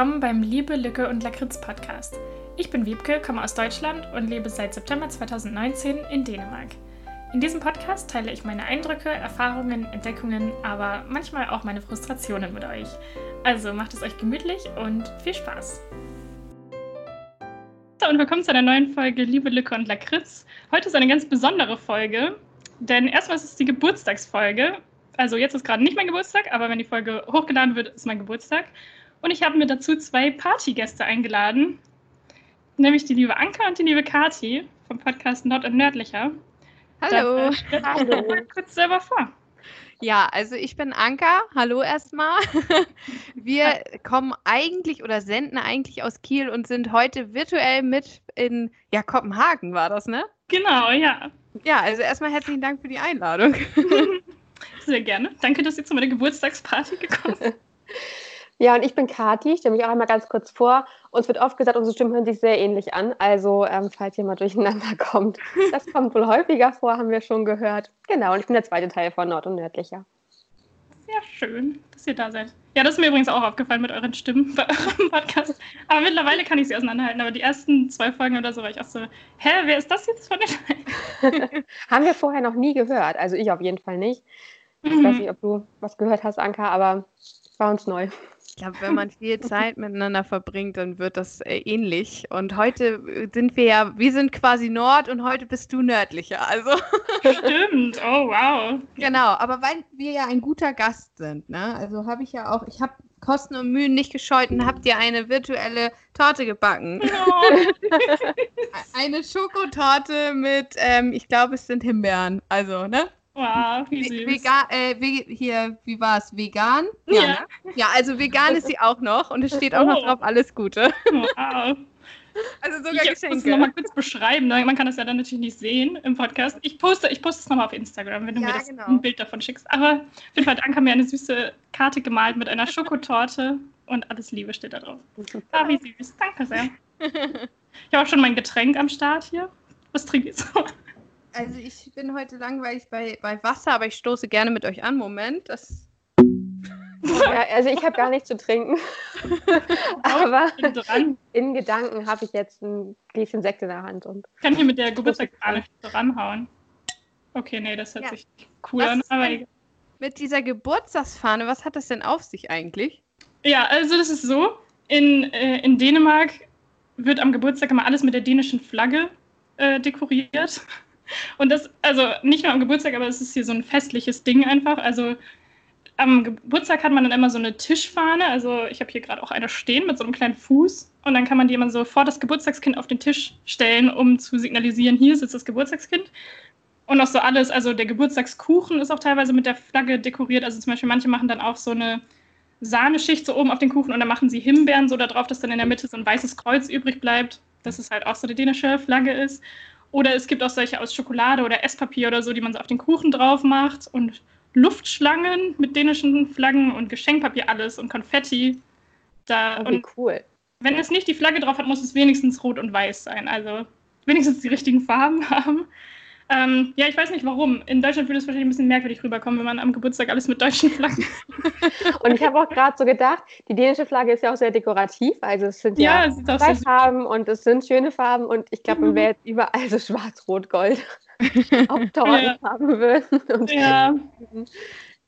willkommen beim Liebe, Lücke und Lakritz Podcast. Ich bin Wiebke, komme aus Deutschland und lebe seit September 2019 in Dänemark. In diesem Podcast teile ich meine Eindrücke, Erfahrungen, Entdeckungen, aber manchmal auch meine Frustrationen mit euch. Also macht es euch gemütlich und viel Spaß. Und willkommen zu einer neuen Folge Liebe, Lücke und Lakritz. Heute ist eine ganz besondere Folge, denn erstmal ist es die Geburtstagsfolge. Also jetzt ist gerade nicht mein Geburtstag, aber wenn die Folge hochgeladen wird, ist mein Geburtstag. Und ich habe mir dazu zwei Partygäste eingeladen, nämlich die liebe Anka und die liebe Kati vom Podcast Nord und Nördlicher. Hallo. Hallo. Mal kurz selber vor. Ja, also ich bin Anka. Hallo erstmal. Wir kommen eigentlich oder senden eigentlich aus Kiel und sind heute virtuell mit in ja, Kopenhagen war das, ne? Genau, ja. Ja, also erstmal herzlichen Dank für die Einladung. Sehr gerne. Danke, dass ihr zu meiner Geburtstagsparty gekommen seid. Ja, und ich bin Kati, stelle mich auch einmal ganz kurz vor. Uns wird oft gesagt, unsere Stimmen hören sich sehr ähnlich an. Also, ähm, falls ihr mal durcheinander kommt, das kommt wohl häufiger vor, haben wir schon gehört. Genau, und ich bin der zweite Teil von Nord und Nördlicher. Sehr schön, dass ihr da seid. Ja, das ist mir übrigens auch aufgefallen mit euren Stimmen bei eurem Podcast. Aber mittlerweile kann ich sie auseinanderhalten. Aber die ersten zwei Folgen oder so war ich auch so, hä, wer ist das jetzt von den Haben wir vorher noch nie gehört. Also ich auf jeden Fall nicht. Ich Mhm. weiß nicht, ob du was gehört hast, Anka, aber war uns neu. Ich glaube, wenn man viel Zeit miteinander verbringt, dann wird das äh, ähnlich. Und heute äh, sind wir ja, wir sind quasi Nord und heute bist du nördlicher. Also Stimmt, oh wow. Genau, aber weil wir ja ein guter Gast sind, ne? Also habe ich ja auch, ich habe Kosten und Mühen nicht gescheut und habt ihr eine virtuelle Torte gebacken. Oh, Eine Schokotorte mit, ähm, ich glaube, es sind Himbeeren. Also, ne? Wow, wie süß. Vegan, äh, ve- hier, wie war es? Vegan? Ja. ne? ja, also vegan ist sie auch noch und es steht auch noch Oh. drauf, alles Gute. Wow. Also sogar Ich muss es Geschenke. nochmal kurz beschreiben. ne? Man kann das ja dann natürlich nicht sehen im Podcast. Ich poste, ich poste es nochmal auf Instagram, wenn du Ja, mir das, genau. ein Bild davon schickst. Aber auf jeden Fall hat Anka mir eine süße Karte gemalt mit einer Schokotorte und alles Liebe steht da drauf. Ah, wie süß. Danke sehr. Ich habe auch schon mein Getränk am Start hier. Was trinke ich so? Also ich bin heute langweilig bei, bei Wasser, aber ich stoße gerne mit euch an. Moment, das Ja, also ich habe gar nichts zu trinken. aber in Gedanken habe ich jetzt ein Gläschen Sekt in der Hand. Und Ich kann hier mit der Geburtstagsfahne ranhauen. Okay, nee, das hört Ja. sich cool Was an. Aber denn- mit dieser Geburtstagsfahne, was hat das denn auf sich eigentlich? Ja, also das ist so. In, äh, in Dänemark wird am Geburtstag immer alles mit der dänischen Flagge äh, dekoriert. Und das, also nicht nur am Geburtstag, aber es ist hier so ein festliches Ding einfach. Also am Geburtstag hat man dann immer so eine Tischfahne. Also ich habe hier gerade auch eine stehen mit so einem kleinen Fuß. Und dann kann man die immer so vor das Geburtstagskind auf den Tisch stellen, um zu signalisieren, hier sitzt das Geburtstagskind. Und auch so alles, also der Geburtstagskuchen ist auch teilweise mit der Flagge dekoriert. Also zum Beispiel manche machen dann auch so eine Sahneschicht so oben auf den Kuchen und dann machen sie Himbeeren so da drauf, dass dann in der Mitte so ein weißes Kreuz übrig bleibt, dass es halt auch so eine dänische Flagge ist. Oder es gibt auch solche aus Schokolade oder Esspapier oder so, die man so auf den Kuchen drauf macht und Luftschlangen mit dänischen Flaggen und Geschenkpapier alles und Konfetti. Da, oh, wie und cool. wenn es nicht die Flagge drauf hat, muss es wenigstens rot und weiß sein. Also wenigstens die richtigen Farben haben. Ähm, ja, ich weiß nicht warum. In Deutschland würde es wahrscheinlich ein bisschen merkwürdig rüberkommen, wenn man am Geburtstag alles mit deutschen Flaggen. Und ich habe auch gerade so gedacht, die dänische Flagge ist ja auch sehr dekorativ. Also es sind ja, Ja, zwei Farben und es sind schöne Farben und ich glaube, man Mhm. wäre jetzt überall so schwarz, rot, gold auf Torten haben würden. Und, Ja,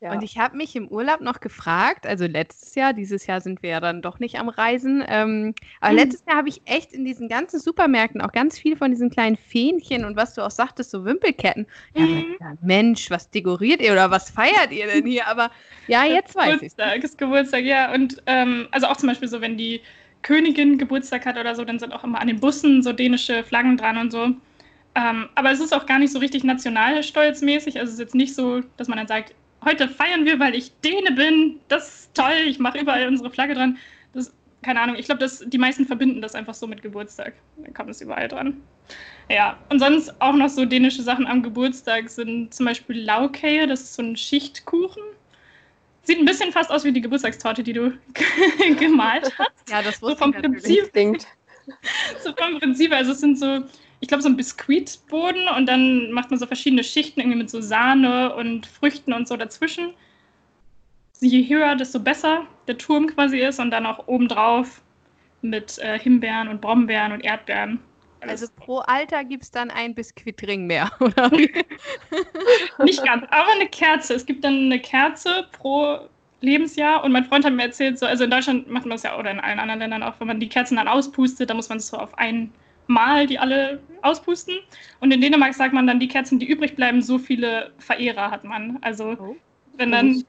ja. Und ich habe mich im Urlaub noch gefragt, also letztes Jahr, dieses Jahr sind wir ja dann doch nicht am Reisen, ähm, aber Mhm. letztes Jahr habe ich echt in diesen ganzen Supermärkten auch ganz viel von diesen kleinen Fähnchen und was du auch sagtest, so Wimpelketten. Ja, Mhm. ja, Mensch, was dekoriert ihr oder was feiert ihr denn hier? Aber ja, jetzt weiß ich. Geburtstag ist Geburtstag, ja. Und ähm, also auch zum Beispiel so, wenn die Königin Geburtstag hat oder so, dann sind auch immer an den Bussen so dänische Flaggen dran und so. Ähm, aber es ist auch gar nicht so richtig nationalstolzmäßig. Also es ist jetzt nicht so, dass man dann sagt, heute feiern wir, weil ich Däne bin. Das ist toll, ich mache überall unsere Flagge dran. Das, keine Ahnung, ich glaube, dass die meisten verbinden das einfach so mit Geburtstag. Dann kommt es überall dran. Ja, und sonst auch noch so dänische Sachen am Geburtstag sind zum Beispiel Laukeje, das ist so ein Schichtkuchen. Sieht ein bisschen fast aus wie die Geburtstagstorte, die du gemalt hast. Ja, das So wusste vom ich natürlich. Prinzip, so vom Prinzip. Also es sind so, ich glaube, so ein Biskuitboden und dann macht man so verschiedene Schichten irgendwie mit so Sahne und Früchten und so dazwischen. Je höher, desto besser. der Turm quasi ist und dann auch obendrauf mit äh, Himbeeren und Brombeeren und Erdbeeren. Also pro Alter gibt es dann ein Biskuitring mehr, oder? Nicht ganz, aber eine Kerze. Es gibt dann eine Kerze pro Lebensjahr und mein Freund hat mir erzählt, so, also in Deutschland macht man das ja oder in allen anderen Ländern auch, wenn man die Kerzen dann auspustet, dann muss man es so auf einmal die alle auspusten. Und in Dänemark sagt man dann, die Kerzen, die übrig bleiben, so viele Verehrer hat man. Also oh, wenn dann.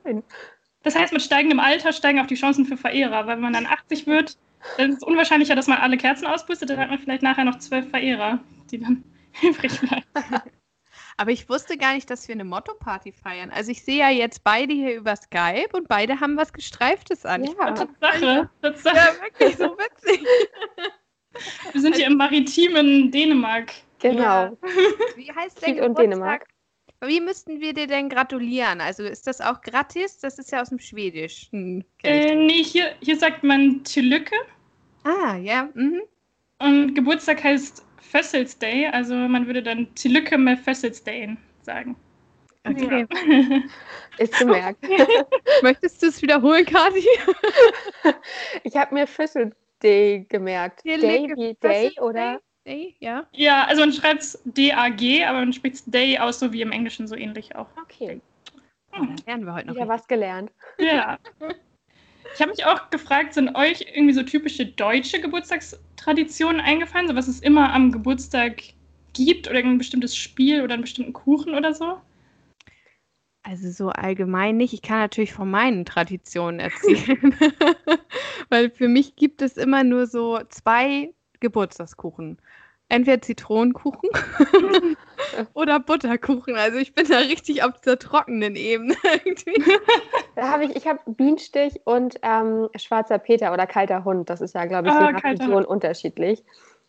Das heißt, mit steigendem Alter steigen auch die Chancen für Verehrer, weil wenn man dann 80 wird, dann ist es unwahrscheinlicher, dass man alle Kerzen auspustet, dann hat man vielleicht nachher noch zwölf Verehrer, die dann übrig bleiben. Aber ich wusste gar nicht, dass wir eine Motto-Party feiern. Also ich sehe ja jetzt beide hier über Skype und beide haben was Gestreiftes an. Ja, Tatsache. Tatsache. Ja, wirklich so witzig. Wir sind hier im maritimen Dänemark. Genau. Ja. Wie heißt der Geburtstag? und Dänemark. Wie müssten wir dir denn gratulieren? Also ist das auch gratis? Das ist ja aus dem Schwedischen. Äh, nee, hier, hier sagt man Tillücke. Ah, ja. Mhm. Und Geburtstag heißt Day, also man würde dann Tillücke med Day sagen. Okay. Ja. Ist gemerkt. Möchtest du es wiederholen, Kati? ich habe mir Day gemerkt. Day wie Day, oder? Day, ja. Ja, also man schreibt es D-A-G, aber man spricht es Day aus, so wie im Englischen so ähnlich auch. Okay. Hm. Lernen wir heute noch. Ja, was gelernt. Ja. Ich habe mich auch gefragt, sind euch irgendwie so typische deutsche Geburtstagstraditionen eingefallen, so was es immer am Geburtstag gibt oder ein bestimmtes Spiel oder einen bestimmten Kuchen oder so? Also so allgemein nicht. Ich kann natürlich von meinen Traditionen erzählen. Weil für mich gibt es immer nur so zwei Geburtstagskuchen. Entweder Zitronenkuchen oder Butterkuchen. Also ich bin da richtig auf dieser trockenen Ebene. Da habe ich, ich habe Bienenstich und ähm, schwarzer Peter oder kalter Hund. Das ist ja, glaube ich, je nach Region unterschiedlich.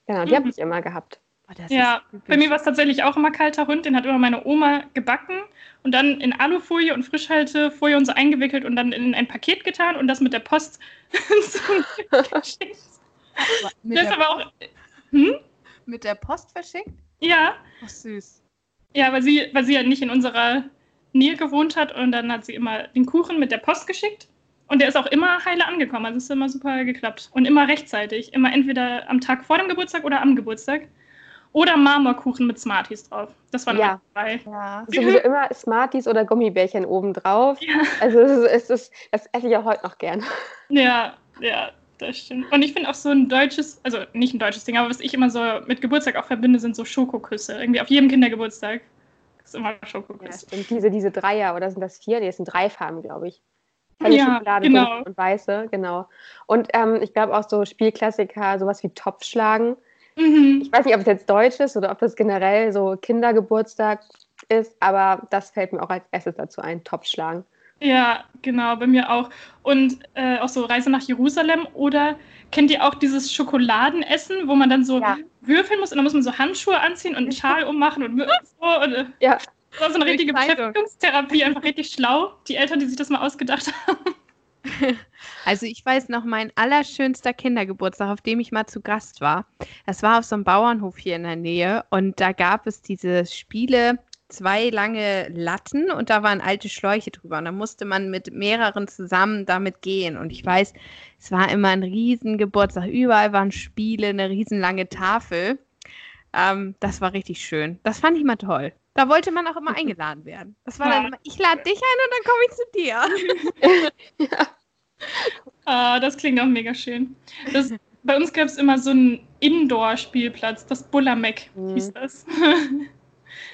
Genau, die mhm. habe ich immer gehabt. Oh, ja, bei mir war es tatsächlich auch immer kalter Hund. Den hat immer meine Oma gebacken und dann in Alufolie und Frischhaltefolie und so eingewickelt und dann in ein Paket getan und das mit der Post geschickt. das ist aber auch. Hm? Mit der Post verschickt? Ja. Ach, süß. Ja, weil sie, weil sie ja nicht in unserer Nähe gewohnt hat und dann hat sie immer den Kuchen mit der Post geschickt. Und der ist auch immer heile angekommen. Also es ist immer super geklappt. Und immer rechtzeitig. Immer entweder am Tag vor dem Geburtstag oder am Geburtstag. Oder Marmorkuchen mit Smarties drauf. Das waren ja. drei. Ja. Sowieso immer Smarties oder Gummibärchen oben drauf. Ja. Also es ist, das esse ich auch heute noch gern. Ja, ja, das stimmt. Und ich finde auch so ein deutsches, also nicht ein deutsches Ding, aber was ich immer so mit Geburtstag auch verbinde, sind so Schokoküsse. Irgendwie auf jedem Kindergeburtstag ist immer Schokoküsse. Ja, diese, diese Dreier, oder sind das vier? Nee, das sind drei Farben, glaube ich. Helle ja, Schokolade genau. und weiße, genau. Und ähm, ich glaube auch so Spielklassiker, sowas wie Topfschlagen. Mhm. Ich weiß nicht, ob es jetzt deutsch ist oder ob das generell so Kindergeburtstag ist, aber das fällt mir auch als erstes dazu ein, Topfschlagen. Ja, genau, bei mir auch. Und äh, auch so Reise nach Jerusalem oder kennt ihr auch dieses Schokoladenessen, wo man dann so ja. würfeln muss und dann muss man so Handschuhe anziehen und einen Schal ummachen und so. Und, äh, ja. Das war so eine richtige Beschäftigungstherapie, einfach richtig schlau. Die Eltern, die sich das mal ausgedacht haben. Also ich weiß noch, mein allerschönster Kindergeburtstag, auf dem ich mal zu Gast war. Das war auf so einem Bauernhof hier in der Nähe und da gab es diese Spiele, zwei lange Latten und da waren alte Schläuche drüber. Und da musste man mit mehreren zusammen damit gehen. Und ich weiß, es war immer ein Riesengeburtstag. Überall waren Spiele, eine riesenlange Tafel. Ähm, das war richtig schön. Das fand ich mal toll. Da wollte man auch immer eingeladen werden. Das war dann immer, ich lade dich ein und dann komme ich zu dir. ja. Ah, das klingt auch mega schön. Das, bei uns gab es immer so einen Indoor-Spielplatz, das Bullameck mhm. hieß das.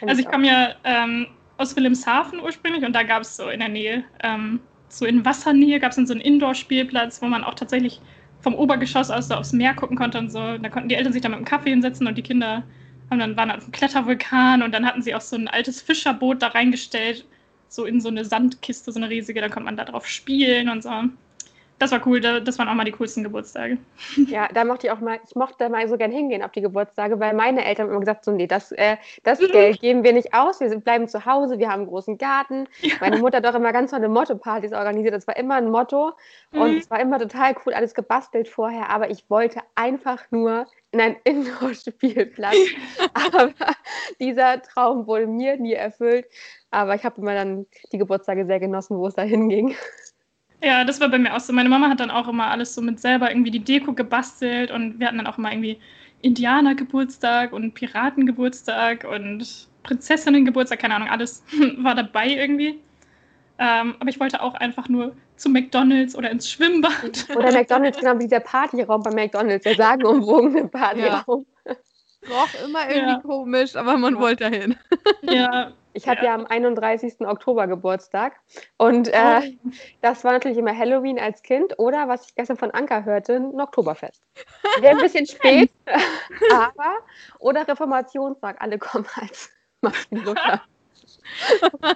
Also ich komme ja ähm, aus Wilhelmshaven ursprünglich und da gab es so in der Nähe, ähm, so in Wassernähe gab es dann so einen Indoor-Spielplatz, wo man auch tatsächlich vom Obergeschoss aus so aufs Meer gucken konnte und so. Da konnten die Eltern sich da mit dem Kaffee hinsetzen und die Kinder haben dann waren auf einem Klettervulkan und dann hatten sie auch so ein altes Fischerboot da reingestellt, so in so eine Sandkiste, so eine riesige, da konnte man da drauf spielen und so das war cool, das waren auch mal die coolsten Geburtstage. Ja, da mochte ich auch mal, ich mochte mal so gern hingehen auf die Geburtstage, weil meine Eltern haben immer gesagt, so nee, das, äh, das. Geld geben wir nicht aus, wir bleiben zu Hause, wir haben einen großen Garten. Ja. Meine Mutter hat doch immer ganz tolle Motto-Partys organisiert, das war immer ein Motto mhm. und es war immer total cool, alles gebastelt vorher, aber ich wollte einfach nur in einen Indoor-Spielplatz. aber dieser Traum wurde mir nie erfüllt, aber ich habe immer dann die Geburtstage sehr genossen, wo es da hinging. Ja, das war bei mir auch so. Meine Mama hat dann auch immer alles so mit selber irgendwie die Deko gebastelt und wir hatten dann auch immer irgendwie Indianergeburtstag und Piratengeburtstag und Prinzessinnengeburtstag, keine Ahnung, alles war dabei irgendwie. Ähm, aber ich wollte auch einfach nur zu McDonalds oder ins Schwimmbad. Oder McDonalds, genau wie der Partyraum bei McDonalds, der sagenumwogene Partyraum. Ja. Roch immer irgendwie ja. komisch, aber man ja. wollte dahin. Ja. Ich hatte ja. am 31. Oktober Geburtstag und äh, oh. das war natürlich immer Halloween als Kind oder, was ich gestern von Anka hörte, ein Oktoberfest. Wäre ein bisschen spät, aber oder Reformationstag, alle kommen als Martin Luther.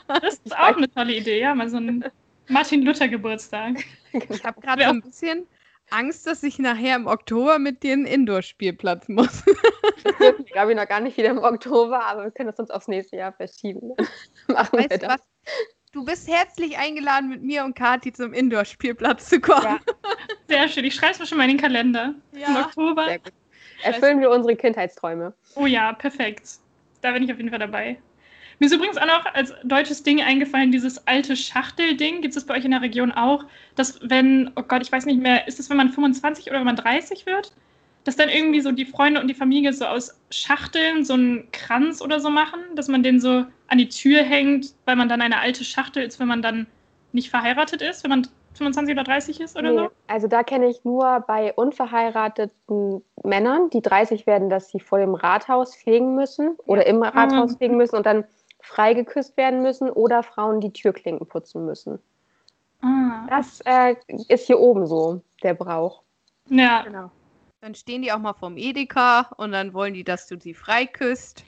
Das ist auch eine tolle Idee, ja, mal so ein Martin Luther Geburtstag. Ich habe gerade ein bisschen Angst, dass ich nachher im Oktober mit dir einen Indoor-Spielplatz muss. Das dürfen glaube ich noch gar nicht wieder im Oktober, aber wir können das uns aufs nächste Jahr verschieben. Machen weißt wir das. Was? Du bist herzlich eingeladen, mit mir und Kathi zum Indoor-Spielplatz zu kommen. Ja. Sehr schön. Ich schreibe es mir schon mal in den Kalender. Ja. Im Oktober. Erfüllen wir unsere Kindheitsträume. Oh ja, perfekt. Da bin ich auf jeden Fall dabei. Mir ist übrigens auch noch als deutsches Ding eingefallen, dieses alte Schachtelding. Gibt es bei euch in der Region auch, dass wenn, oh Gott, ich weiß nicht mehr, ist das, wenn man 25 oder wenn man 30 wird? Dass dann irgendwie so die Freunde und die Familie so aus Schachteln so einen Kranz oder so machen, dass man den so an die Tür hängt, weil man dann eine alte Schachtel ist, wenn man dann nicht verheiratet ist, wenn man 25 oder 30 ist oder nee, so? Also da kenne ich nur bei unverheirateten Männern, die 30 werden, dass sie vor dem Rathaus fegen müssen oder im Rathaus mhm. fegen müssen und dann freigeküsst werden müssen oder Frauen die Türklinken putzen müssen. Ah. Das äh, ist hier oben so, der Brauch. Ja. Genau. Dann stehen die auch mal vorm Edeka und dann wollen die, dass du sie freiküsst.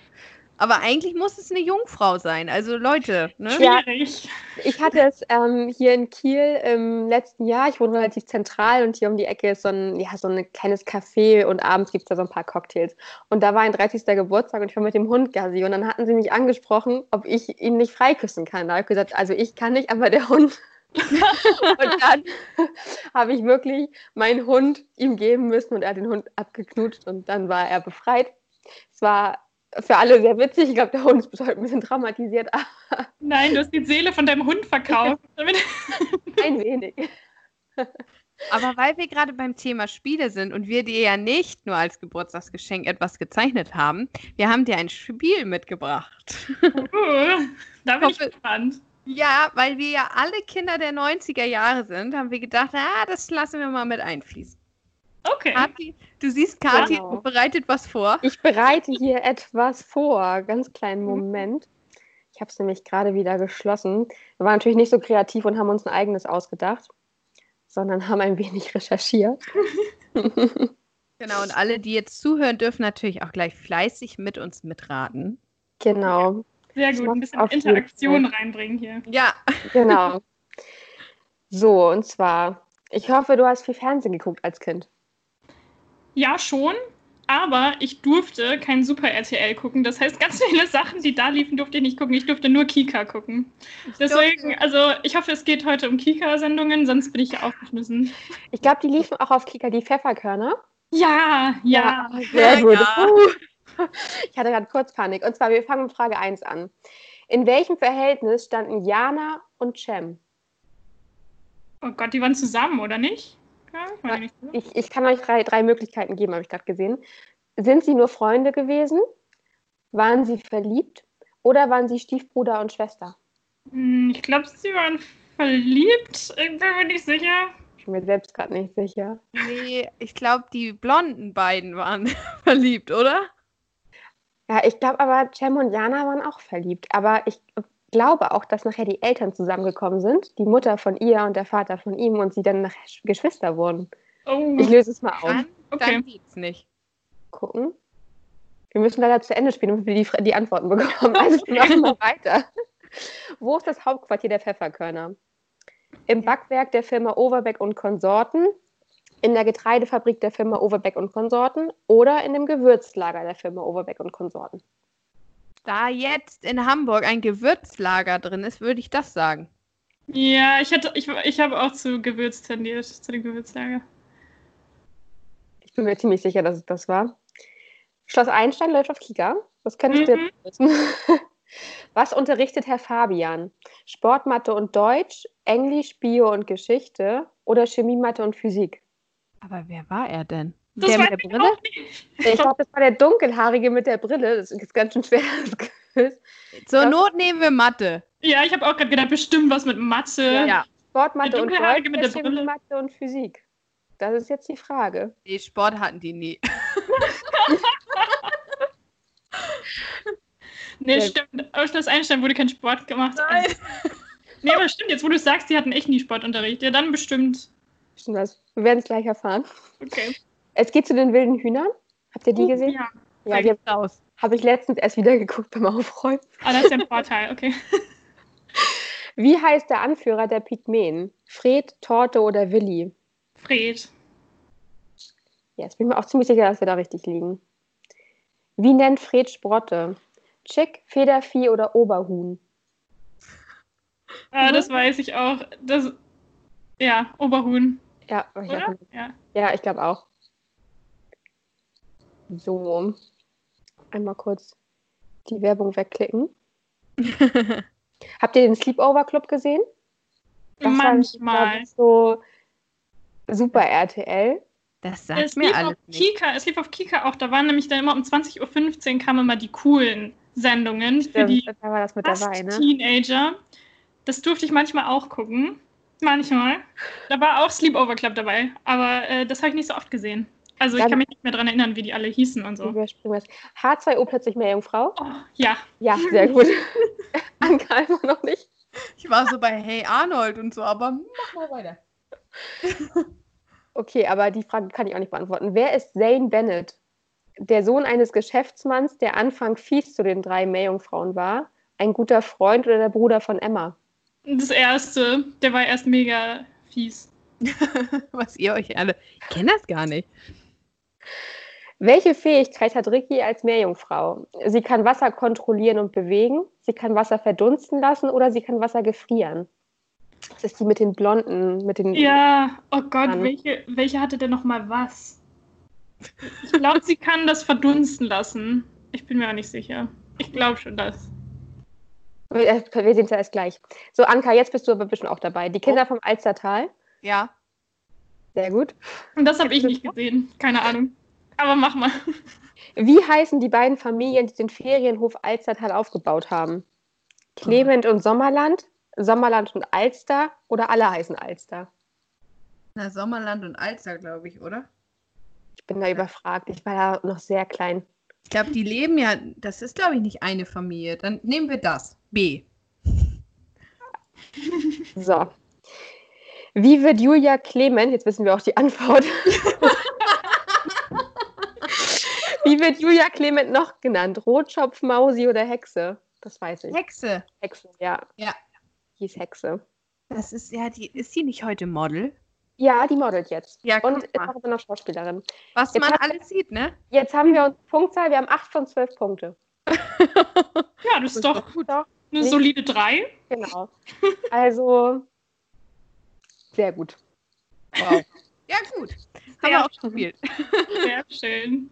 Aber eigentlich muss es eine Jungfrau sein. Also Leute, ne? Schwierig. Ja, ich hatte es ähm, hier in Kiel im letzten Jahr. Ich wohne relativ zentral und hier um die Ecke ist so ein, ja, so ein kleines Café und abends gibt es da so ein paar Cocktails. Und da war ein 30. Geburtstag und ich war mit dem Hund Gassi und dann hatten sie mich angesprochen, ob ich ihn nicht freiküssen kann. Da habe ich gesagt, also ich kann nicht, aber der Hund. und dann habe ich wirklich meinen Hund ihm geben müssen und er hat den Hund abgeknutscht und dann war er befreit. Es war für alle sehr witzig. Ich glaube, der Hund ist bis heute ein bisschen traumatisiert. Nein, du hast die Seele von deinem Hund verkauft. ein wenig. Aber weil wir gerade beim Thema Spiele sind und wir dir ja nicht nur als Geburtstagsgeschenk etwas gezeichnet haben, wir haben dir ein Spiel mitgebracht. Uh, da bin ich gespannt. Ja, weil wir ja alle Kinder der 90er Jahre sind, haben wir gedacht, ah, das lassen wir mal mit einfließen. Okay. Kathi, du siehst, Kathi wow. bereitet was vor. Ich bereite hier etwas vor. Ganz kleinen mhm. Moment. Ich habe es nämlich gerade wieder geschlossen. Wir waren natürlich nicht so kreativ und haben uns ein eigenes ausgedacht, sondern haben ein wenig recherchiert. genau, und alle, die jetzt zuhören, dürfen natürlich auch gleich fleißig mit uns mitraten. Genau. Sehr gut, ein bisschen Interaktion reinbringen hier. Ja. Genau. So, und zwar, ich hoffe, du hast viel Fernsehen geguckt als Kind. Ja, schon. Aber ich durfte kein Super RTL gucken. Das heißt, ganz viele Sachen, die da liefen, durfte ich nicht gucken. Ich durfte nur Kika gucken. Deswegen, also ich hoffe, es geht heute um Kika-Sendungen, sonst bin ich ja aufgeschmissen. Ich glaube, die liefen auch auf Kika, die Pfefferkörner. Ja, ja. ja sehr gut. Ja. Ich hatte gerade kurz Panik. Und zwar, wir fangen mit Frage 1 an. In welchem Verhältnis standen Jana und Cem? Oh Gott, die waren zusammen, oder nicht? Ich, ich, kann euch drei, drei Möglichkeiten geben, habe ich gerade gesehen. Sind sie nur Freunde gewesen? Waren sie verliebt? Oder waren sie Stiefbruder und Schwester? Hm, ich glaube, sie waren verliebt. Ich bin mir nicht sicher. Ich bin mir selbst gerade nicht sicher. Nee, ich glaube, die blonden beiden waren verliebt, oder? Ja, ich glaube aber, Cem und Jana waren auch verliebt. Aber ich glaube auch, dass nachher die Eltern zusammengekommen sind, die Mutter von ihr und der Vater von ihm und sie dann nachher Geschwister wurden. Oh. Ich löse es mal auf. Dann, okay. dann geht's nicht. Gucken. Wir müssen leider zu Ende spielen, damit wir die, die Antworten bekommen. Also wir machen mal weiter. Wo ist das Hauptquartier der Pfefferkörner? Im Backwerk der Firma Overbeck und Konsorten, in der Getreidefabrik der Firma Overbeck und Konsorten oder in dem Gewürzlager der Firma Overbeck und Konsorten? Da jetzt in Hamburg ein Gewürzlager drin ist, würde ich das sagen. Ja, ich, hätte, ich, ich habe auch zu Gewürz tendiert, zu dem Gewürzlager. Ich bin mir ziemlich sicher, dass es das war. Schloss Einstein läuft auf Kika. Das könntest mhm. du wissen. Was unterrichtet Herr Fabian? Sportmathe und Deutsch, Englisch, Bio und Geschichte oder Chemie, Mathe und Physik? Aber wer war er denn? Das der mit der ich Brille? nicht. Ich glaube, das war der Dunkelhaarige mit der Brille. Das ist ganz schön schwer. Zur Ja. Not nehmen wir Mathe. Ja, ich habe auch gerade gedacht, bestimmt was mit Mathe. Ja. Sportmathe Der und Deutsch, Dunkelhaarige mit der Brille. Mathe und Physik? Das ist jetzt die Frage. Nee, Sport hatten die nie. Nee, Ja. stimmt. Auf Schloss Einstein wurde kein Sport gemacht. Nein. Nee, aber stimmt, jetzt wo du es sagst, die hatten echt nie Sportunterricht. Ja, dann bestimmt. Stimmt das? Wir werden es gleich erfahren. Okay. Es geht zu den wilden Hühnern. Habt ihr die Oh, gesehen? Ja. Ja, die raus. habe ich letztens erst wieder geguckt beim Aufräumen. Ah, das ist ja ein Vorteil, okay. Wie heißt der Anführer der Pygmäen? Fred, Torte oder Willi? Fred. Ja, jetzt bin ich mir auch ziemlich sicher, dass wir da richtig liegen. Wie nennt Fred Sprotte? Chick, Federvieh oder Oberhuhn? Ah, das weiß ich auch. Das, ja, Oberhuhn, Ja, ich Ja. ja, ich glaube auch. So, einmal kurz die Werbung wegklicken. Habt ihr den Sleepover Club gesehen? Das war, Manchmal. ich, so super RTL. Das Es sagt mir lief, alles auf nicht. Kika, es lief auf Kika auch. Da waren nämlich dann immer um 20.15 Uhr kamen immer die coolen Sendungen für Stimmt, die da war das mit fast dabei, ne? Teenager. Das durfte ich manchmal auch gucken. Manchmal. Da war auch Sleepover Club dabei. Aber äh, das habe ich nicht so oft gesehen. Also ich kann mich nicht mehr daran erinnern, wie die alle hießen und so. Überspringen wir es. H2O plötzlich mehr Jungfrau? Oh, ja. Ja, sehr gut. Anka immer noch nicht. Ich war so bei Hey Arnold und so, aber mach mal weiter. Okay, aber die Frage kann ich auch nicht beantworten. Wer ist Zane Bennett? Der Sohn eines Geschäftsmanns, der Anfang fies zu den drei Meerjungfrauen war? Ein guter Freund oder der Bruder von Emma? Das erste, der war erst mega fies. Was ihr euch alle. Ich kenne das gar nicht. Welche Fähigkeit hat Ricky als Meerjungfrau? Sie kann Wasser kontrollieren und bewegen, sie kann Wasser verdunsten lassen oder sie kann Wasser gefrieren. Das ist die mit den Blonden, mit den. Ja, oh Gott, Mann. welche, welche hatte denn noch mal was? Ich glaube, sie kann das verdunsten lassen. Ich bin mir auch nicht sicher. Ich glaube schon das. Wir wir sehen es ja erst gleich. So, Anka, jetzt bist du aber bestimmt auch dabei. Die Kinder vom Alstertal. Ja. Sehr gut. Und das habe ich nicht gesehen. Keine Ahnung. Aber mach mal. Wie heißen die beiden Familien, die den Ferienhof Alstertal aufgebaut haben? Clement und Sommerland, Sommerland und Alster oder alle heißen Alster? Na, Sommerland und Alster, glaube ich, oder? Ich bin da überfragt. Ich war da noch sehr klein. Ich glaube, die leben ja. Das ist, glaube ich, nicht eine Familie. Dann nehmen wir das. B. So. Wie wird Julia Clement, jetzt wissen wir auch die Antwort. Wie wird Julia Clement noch genannt? Rotschopf, Mausi oder Hexe? Das weiß ich. Hexe. Hexe, ja. Ja. Hieß Hexe. Das ist ja die. Ist sie nicht heute Model? Ja, die modelt jetzt. Ja, Und ist auch immer noch Schauspielerin. Was Jetzt man hat- alles sieht, ne? Jetzt haben wir uns Punktzahl, wir haben 8 von 12 Punkte. Ja, das ist doch gut. Eine Nicht- solide 3. genau. Also, sehr gut. Wow. Ja, gut. Haben wir auch gespielt. Sehr schön.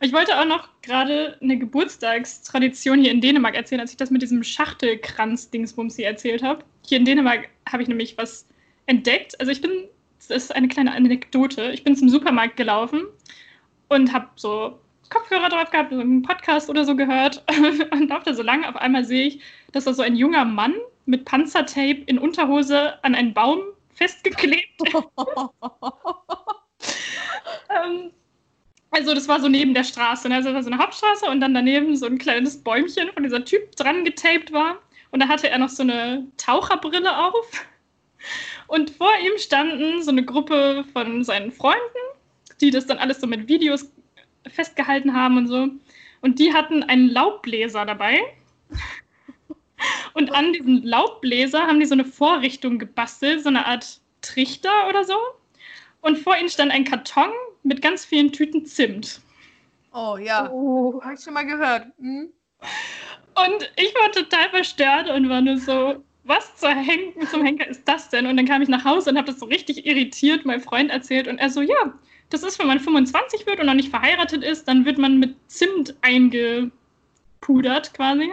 Ich wollte auch noch gerade eine Geburtstagstradition hier in Dänemark erzählen, als ich das mit diesem Schachtelkranz-Dingsbums hier erzählt habe. Hier in Dänemark habe ich nämlich was entdeckt. Also ich bin, das ist eine kleine Anekdote. Ich bin zum Supermarkt gelaufen und habe so Kopfhörer drauf gehabt, so einen Podcast oder so gehört und laufe da so lang. Auf einmal sehe ich, dass da so ein junger Mann mit Panzertape in Unterhose an einen Baum festgeklebt ähm, also das war so neben der Straße, ne? also das war so eine Hauptstraße und dann daneben so ein kleines Bäumchen, von dieser Typ dran getaped war. Und da hatte er noch so eine Taucherbrille auf. Und vor ihm standen so eine Gruppe von seinen Freunden, die das dann alles so mit Videos festgehalten haben und so. Und die hatten einen Laubbläser dabei. Und an diesem Laubbläser haben die so eine Vorrichtung gebastelt, so eine Art Trichter oder so. Und vor ihnen stand ein Karton mit ganz vielen Tüten Zimt. Oh ja. Uh, Habe ich schon mal gehört. Hm? Und ich war total verstört und war nur so, was zur Hen zum Henker ist das denn? Und dann kam ich nach Hause und habe das so richtig irritiert meinem Freund erzählt. Und er so, ja, das ist, wenn man 25 wird und noch nicht verheiratet ist, dann wird man mit Zimt eingepudert quasi.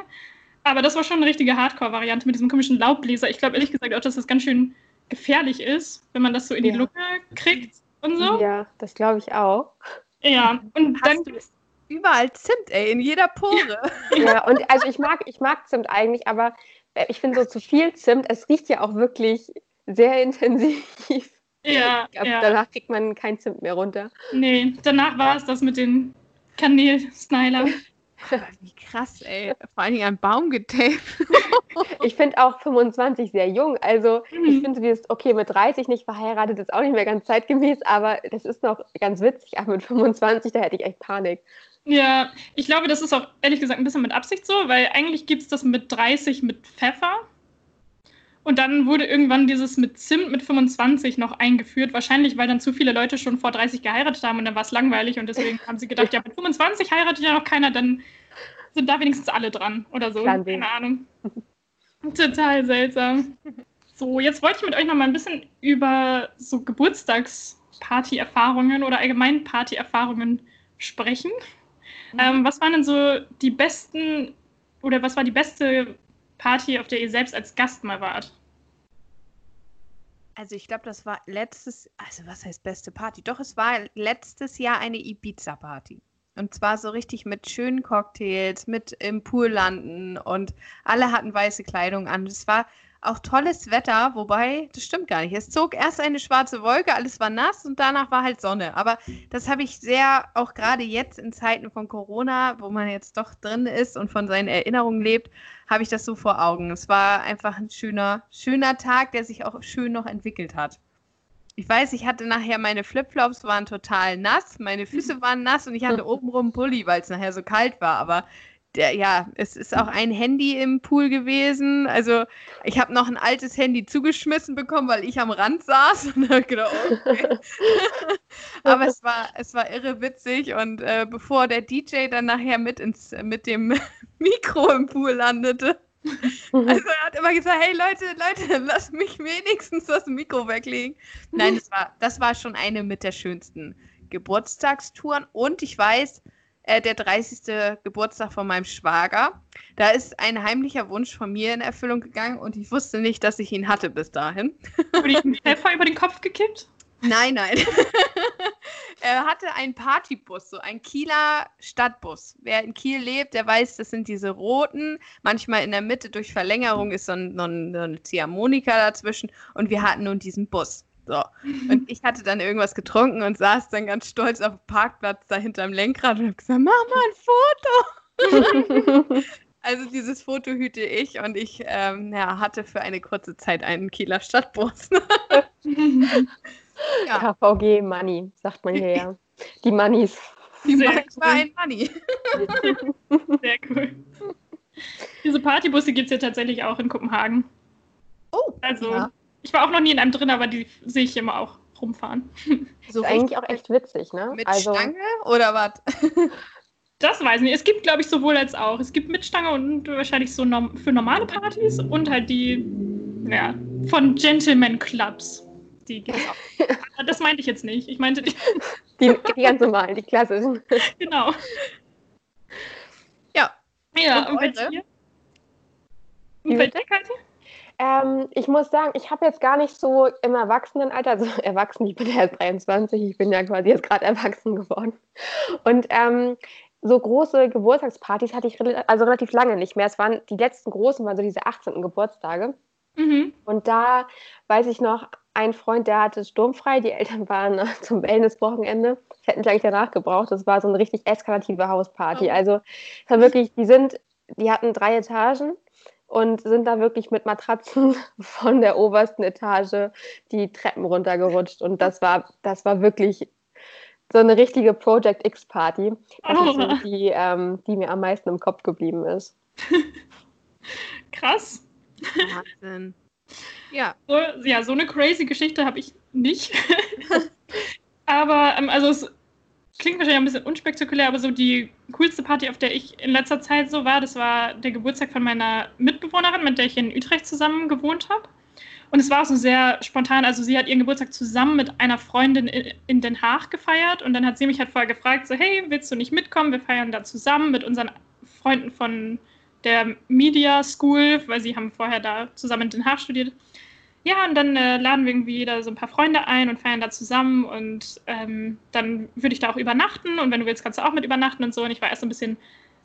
Aber das war schon eine richtige Hardcore-Variante mit diesem komischen Laubbläser. Ich glaube ehrlich gesagt auch, dass das ganz schön gefährlich ist, wenn man das so in die Ja. Lunge kriegt und so. Ja, das glaube ich auch. Ja, und dann Hast du überall Zimt, ey, in jeder Pore. Ja, und also ich mag, ich mag Zimt eigentlich, aber äh, ich finde so zu viel Zimt, es riecht ja auch wirklich sehr intensiv. ja, Ich glaub, ja. Danach kriegt man kein Zimt mehr runter. Nee, danach war es das mit den Kanelsnyler. Wie krass, ey. Vor allen Dingen an Baum getaped. Ich finde auch 25 sehr jung. Also ich Mhm. finde, wie es okay mit 30 nicht verheiratet ist auch nicht mehr ganz zeitgemäß, aber das ist noch ganz witzig. Aber mit 25, da hätte ich echt Panik. Ja, ich glaube, das ist auch ehrlich gesagt ein bisschen mit Absicht so, weil eigentlich gibt es das mit 30 mit Pfeffer. Und dann wurde irgendwann dieses mit Zimt mit 25 noch eingeführt. Wahrscheinlich, weil dann zu viele Leute schon vor 30 geheiratet haben und dann war es langweilig und deswegen haben sie gedacht, ja, mit 25 heiratet ja noch keiner, dann sind da wenigstens alle dran oder so. Keine Ahnung. Total seltsam. So, jetzt wollte ich mit euch noch mal ein bisschen über so Geburtstagsparty-Erfahrungen oder allgemein Party-Erfahrungen sprechen. Ähm, was waren denn so die besten oder was war die beste Party, auf der ihr selbst als Gast mal wart? Also ich glaube, das war letztes, also was heißt beste Party? Doch, es war letztes Jahr eine Ibiza-Party. Und zwar so richtig mit schönen Cocktails, mit im Pool landen und alle hatten weiße Kleidung an. Es war auch tolles Wetter, wobei, das stimmt gar nicht. Es zog erst eine schwarze Wolke, alles war nass und danach war halt Sonne. Aber das habe ich sehr, auch gerade jetzt in Zeiten von Corona, wo man jetzt doch drin ist und von seinen Erinnerungen lebt, habe ich das so vor Augen. Es war einfach ein schöner, schöner Tag, der sich auch schön noch entwickelt hat. Ich weiß, ich hatte nachher meine Flipflops waren total nass, meine Füße waren nass und ich hatte obenrum einen Pulli, weil es nachher so kalt war. Aber der, ja, es ist auch ein Handy im Pool gewesen. Also ich habe noch ein altes Handy zugeschmissen bekommen, weil ich am Rand saß und habe gedacht, okay. Aber es war, es war irre witzig und äh, bevor der DJ dann nachher mit ins mit dem Mikro im Pool landete, also er hat immer gesagt, hey Leute, Leute, lasst mich wenigstens das Mikro weglegen. Nein, das war, das war schon eine mit der schönsten Geburtstagstouren. Und ich weiß, äh, der 30. Geburtstag von meinem Schwager, da ist ein heimlicher Wunsch von mir in Erfüllung gegangen und ich wusste nicht, dass ich ihn hatte bis dahin. Wurde ihm Pfeffer über den Kopf gekippt? Nein, nein. er hatte einen Partybus, so ein Kieler Stadtbus. Wer in Kiel lebt, der weiß, das sind diese roten. Manchmal in der Mitte durch Verlängerung ist so, ein, so ein- so eine Ziehharmonika dazwischen. Und wir hatten nun diesen Bus. So. Und ich hatte dann irgendwas getrunken und saß dann ganz stolz auf dem Parkplatz da hinterm Lenkrad und habe gesagt, mach mal ein Foto. Also dieses Foto hüte ich und ich ähm, ja, hatte für eine kurze Zeit einen Kieler Stadtbus. Ja. KVG Money, sagt man hier ja. Die Moneys. Sehr Ich war ein Money. Sehr cool. Diese Partybusse gibt es ja tatsächlich auch in Kopenhagen. Oh, Also, ja. Ich war auch noch nie in einem drin, aber die sehe ich immer auch rumfahren. so Ist eigentlich auch echt witzig, ne? mit Also Stange oder was? Das weiß ich nicht. Es gibt, glaube ich, sowohl als auch. Es gibt mit Stange und wahrscheinlich so norm für normale Partys und halt die ja, von Gentleman Clubs. Die gibt es auch. Aber das meinte ich jetzt nicht. Ich meinte die, die, die ganz normalen, die klassischen. genau. Ja. Ja, Und und, bei dir? Wie Und bei dir, Katja? Ähm, ich muss sagen, ich habe jetzt gar nicht so im Erwachsenenalter, also erwachsen, ich bin ja erst 23, ich bin ja quasi jetzt gerade erwachsen geworden. Und ähm, so große Geburtstagspartys hatte ich also relativ lange nicht mehr. Es waren die letzten großen, waren so diese 18. Geburtstage. Mhm. Und da weiß ich noch, ein Freund, der hatte sturmfrei, die Eltern waren zum Wellness-Wochenende. Das hätten sie eigentlich danach gebraucht. Das war so eine richtig eskalative Hausparty. Oh. Also es war wirklich, die sind, die hatten drei Etagen und sind da wirklich mit Matratzen von der obersten Etage die Treppen runtergerutscht. Und das war, das war wirklich so eine richtige Project X-Party. Das ist so Oh. die, ähm, die mir am meisten im Kopf geblieben ist. Krass. Wahnsinn. Ja, So, ja, so eine crazy Geschichte habe ich nicht. aber ähm, also es klingt wahrscheinlich ein bisschen unspektakulär, aber so die coolste Party, auf der ich in letzter Zeit so war, das war der Geburtstag von meiner Mitbewohnerin, mit der ich in Utrecht zusammen gewohnt habe. Und es war auch so sehr spontan. Also sie hat ihren Geburtstag zusammen mit einer Freundin in, Den Haag gefeiert und dann hat sie mich halt vorher gefragt, so hey, willst du nicht mitkommen? Wir feiern da zusammen mit unseren Freunden von der Media School, weil sie haben vorher da zusammen in Den Haag studiert. Ja, und dann äh, laden wir irgendwie da so ein paar Freunde ein und feiern da zusammen und ähm, dann würde ich da auch übernachten und wenn du willst, kannst du auch mit übernachten und so. Und ich war erst so ein bisschen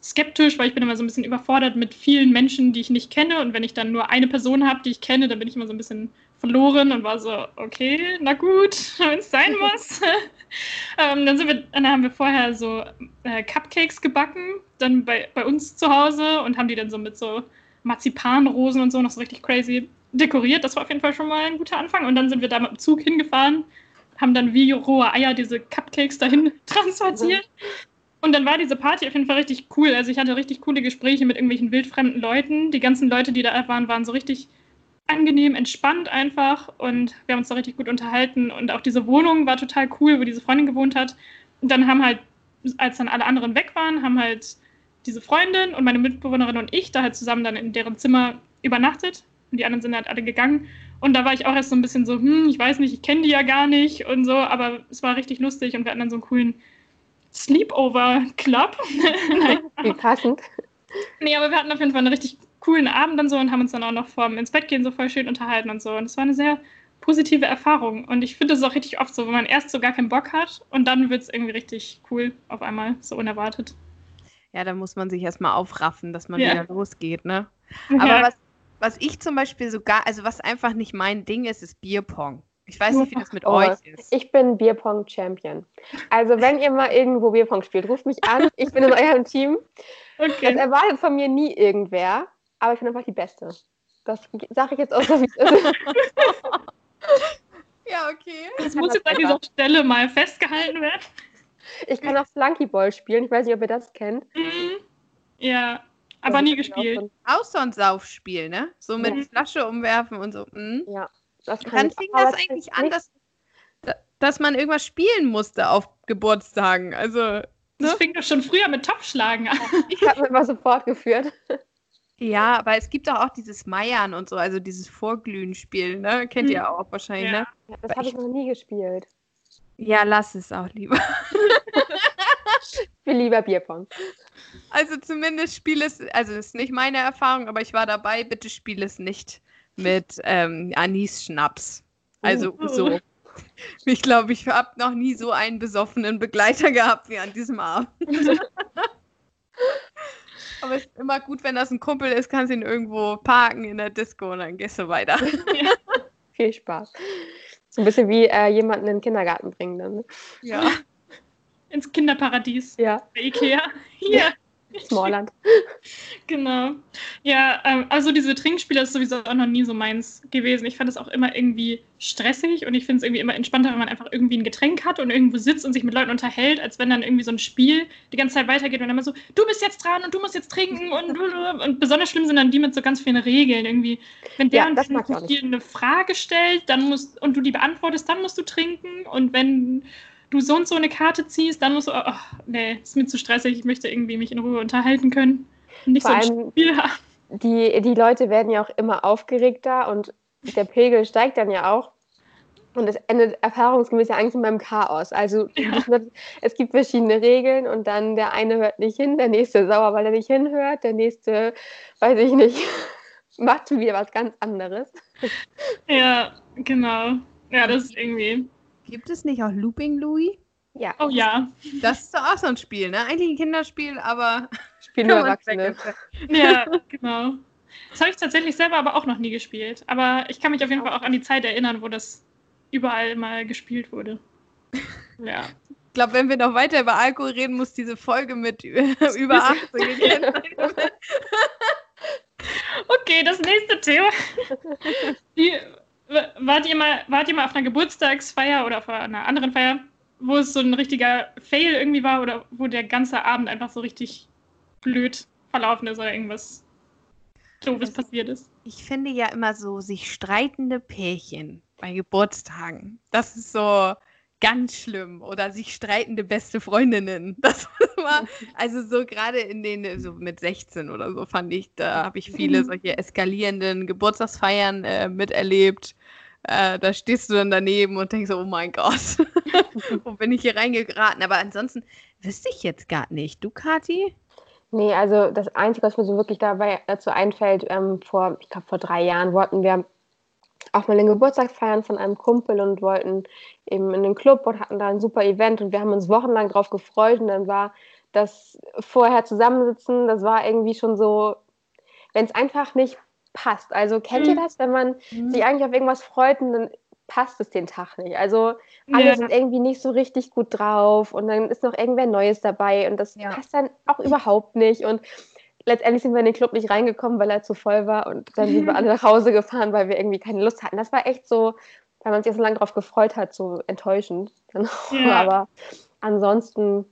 skeptisch, weil ich bin immer so ein bisschen überfordert mit vielen Menschen, die ich nicht kenne. Und wenn ich dann nur eine Person habe, die ich kenne, dann bin ich immer so ein bisschen verloren und war so, okay, na gut, wenn es sein muss. ähm, dann, sind wir, dann haben wir vorher so äh, Cupcakes gebacken, dann bei, bei uns zu Hause und haben die dann so mit so Marzipanrosen und so noch so richtig crazy dekoriert. Das war auf jeden Fall schon mal ein guter Anfang. Und dann sind wir da mit dem Zug hingefahren, haben dann wie rohe Eier diese Cupcakes dahin transportiert. Und dann war diese Party auf jeden Fall richtig cool. Also ich hatte richtig coole Gespräche mit irgendwelchen wildfremden Leuten. Die ganzen Leute, die da waren, waren so richtig angenehm, entspannt einfach und wir haben uns da richtig gut unterhalten und auch diese Wohnung war total cool, wo diese Freundin gewohnt hat. Und dann haben halt, als dann alle anderen weg waren, haben halt diese Freundin und meine Mitbewohnerin und ich da halt zusammen dann in deren Zimmer übernachtet und die anderen sind halt alle gegangen. Und da war ich auch erst so ein bisschen so, hm, ich weiß nicht, ich kenne die ja gar nicht und so, aber es war richtig lustig und wir hatten dann so einen coolen Sleepover-Club. Wie passend. Nee, aber wir hatten auf jeden Fall eine richtig coolen Abend dann so und haben uns dann auch noch vorm ins Bett gehen so voll schön unterhalten und so. Und es war eine sehr positive Erfahrung. Und ich finde es auch richtig oft so, wenn man erst so gar keinen Bock hat und dann wird es irgendwie richtig cool auf einmal, so unerwartet. Ja, da muss man sich erstmal aufraffen, dass man ja. wieder losgeht, ne? Aber ja. was, was ich zum Beispiel sogar, also was einfach nicht mein Ding ist, ist Bierpong. Ich weiß nicht, wie das mit oh, euch ist. Ich bin Bierpong-Champion. Also, wenn ihr mal irgendwo Bierpong spielt, ruft mich an. Ich bin in eurem Team. Okay. Das erwartet von mir nie irgendwer aber ich bin einfach die Beste. Das sage ich jetzt auch so, wie es ist. ja, okay. Das muss jetzt an dieser Stelle mal festgehalten werden. Ich kann auch Flunkyball spielen. Ich weiß nicht, ob ihr das kennt. Mhm. Ja, aber das nie gespielt. Auch so ein Saufspiel, ne? So mit ja. Flasche umwerfen und so. Mhm. Ja, das kann Dann fing das eigentlich an, dass, dass man irgendwas spielen musste auf Geburtstagen. Also. Ne? Das fing doch schon früher mit Topfschlagen an. Ich habe immer so fortgeführt. Ja, aber es gibt auch, auch dieses Meiern und so, also dieses Vorglühen-Spiel, ne? Kennt ihr hm. auch wahrscheinlich, ja. ne? Ja, das habe ich noch nie gespielt. Ja, lass es auch lieber. ich will lieber Bierpong. Also zumindest spiel es, also das ist nicht meine Erfahrung, aber ich war dabei, bitte spiel es nicht mit ähm, Anis-Schnaps. Also uh. so. Ich glaube, ich habe noch nie so einen besoffenen Begleiter gehabt wie an diesem Abend. Aber es ist immer gut, wenn das ein Kumpel ist, kannst du ihn irgendwo parken in der Disco und dann gehst du weiter. Ja. Viel Spaß. So ein bisschen wie äh, jemanden in den Kindergarten bringen dann. Ne? Ja. Ins Kinderparadies. Ja. Bei Ikea. Hier. Ja. Smallland. genau. Ja, ähm, also diese Trinkspiele ist sowieso auch noch nie so meins gewesen. Ich fand es auch immer irgendwie stressig und ich finde es irgendwie immer entspannter, wenn man einfach irgendwie ein Getränk hat und irgendwo sitzt und sich mit Leuten unterhält, als wenn dann irgendwie so ein Spiel die ganze Zeit weitergeht und dann immer so, du bist jetzt dran und du musst jetzt trinken und, und besonders schlimm sind dann die mit so ganz vielen Regeln irgendwie. Wenn der ja, dir eine Frage stellt, dann musst und du die beantwortest, dann musst du trinken und wenn du so und so eine Karte ziehst, dann musst du, oh, nee, ist mir zu stressig, ich möchte irgendwie mich in Ruhe unterhalten können. nicht Vor so ein Spiel haben. Die, die Leute werden ja auch immer aufgeregter und der Pegel steigt dann ja auch. Und es endet erfahrungsgemäß ja eigentlich in meinem Chaos. Also ja. es gibt verschiedene Regeln und dann der eine hört nicht hin, der nächste sauer, weil er nicht hinhört, der nächste, weiß ich nicht, macht wieder was ganz anderes. Ja, genau. Ja, das ist irgendwie Gibt es nicht auch Looping Louis? Ja. Oh ja. Das ist doch auch so ein Spiel, ne? Eigentlich ein Kinderspiel, aber. Spiel nur Erwachsene. Ja, genau. Das habe ich tatsächlich selber aber auch noch nie gespielt. Aber ich kann mich auf jeden Fall auch an die Zeit erinnern, wo das überall mal gespielt wurde. Ja. Ich glaube, wenn wir noch weiter über Alkohol reden, muss diese Folge mit über 18 gehen. okay, das nächste Thema. Die wart ihr mal, wart ihr mal auf einer Geburtstagsfeier oder auf einer anderen Feier, wo es so ein richtiger Fail irgendwie war oder wo der ganze Abend einfach so richtig blöd verlaufen ist oder irgendwas doofes also, passiert ist? Ich finde ja immer so sich streitende Pärchen bei Geburtstagen. Das ist so ganz schlimm oder sich streitende beste Freundinnen. Das war also so gerade in den so mit 16 oder so fand ich, da habe ich viele mhm. solche eskalierenden Geburtstagsfeiern äh, miterlebt. Äh, da stehst du dann daneben und denkst oh mein Gott, wo bin ich hier reingeraten? Aber ansonsten wüsste ich jetzt gar nicht. Du, Kati? Nee, also das Einzige, was mir so wirklich dabei dazu einfällt, ähm, vor, ich glaube, vor drei Jahren wollten wir auch mal den Geburtstag feiern von einem Kumpel und wollten eben in den Club und hatten da ein super Event und wir haben uns wochenlang drauf gefreut und dann war das vorher zusammensitzen, das war irgendwie schon so, wenn es einfach nicht passt. Also kennt mhm. ihr das, wenn man mhm. sich eigentlich auf irgendwas freut und dann passt es den Tag nicht. Also alle ja. sind irgendwie nicht so richtig gut drauf und dann ist noch irgendwer Neues dabei und das ja. passt dann auch überhaupt nicht. Und letztendlich sind wir in den Club nicht reingekommen, weil er zu voll war und dann sind wir alle nach Hause gefahren, weil wir irgendwie keine Lust hatten. Das war echt so, weil man sich so lange darauf gefreut hat, so enttäuschend. Ja. Aber ansonsten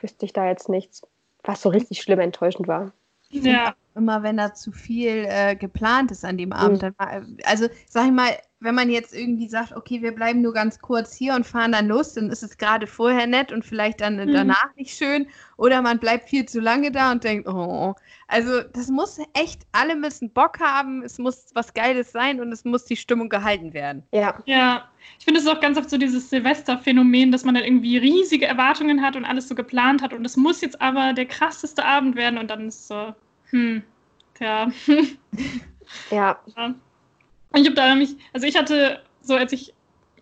wüsste ich da jetzt nichts, was so richtig schlimm enttäuschend war. Ja. Immer wenn da zu viel äh, geplant ist an dem Abend. Mhm. Dann, also sag ich mal, wenn man jetzt irgendwie sagt, okay, wir bleiben nur ganz kurz hier und fahren dann los, dann ist es gerade vorher nett und vielleicht dann mhm. danach nicht schön. Oder man bleibt viel zu lange da und denkt, oh. Also das muss echt, alle müssen Bock haben, es muss was Geiles sein und es muss die Stimmung gehalten werden. Ja. Ja. Ich finde es auch ganz oft so dieses Silvesterphänomen, dass man dann irgendwie riesige Erwartungen hat und alles so geplant hat und es muss jetzt aber der krasseste Abend werden und dann ist so, hm, tja. ja. ja. Ich habe da nämlich, also ich hatte so, als ich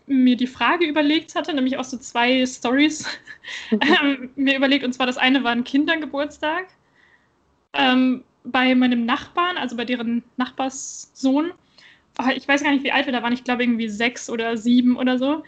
mir die Frage überlegt hatte, nämlich auch so zwei Stories mhm. ähm, mir überlegt. Und zwar das eine war ein Kindergeburtstag ähm, bei meinem Nachbarn, also bei deren Nachbarssohn. Oh, ich weiß gar nicht, wie alt wir da waren. Ich glaube irgendwie sechs oder sieben oder so.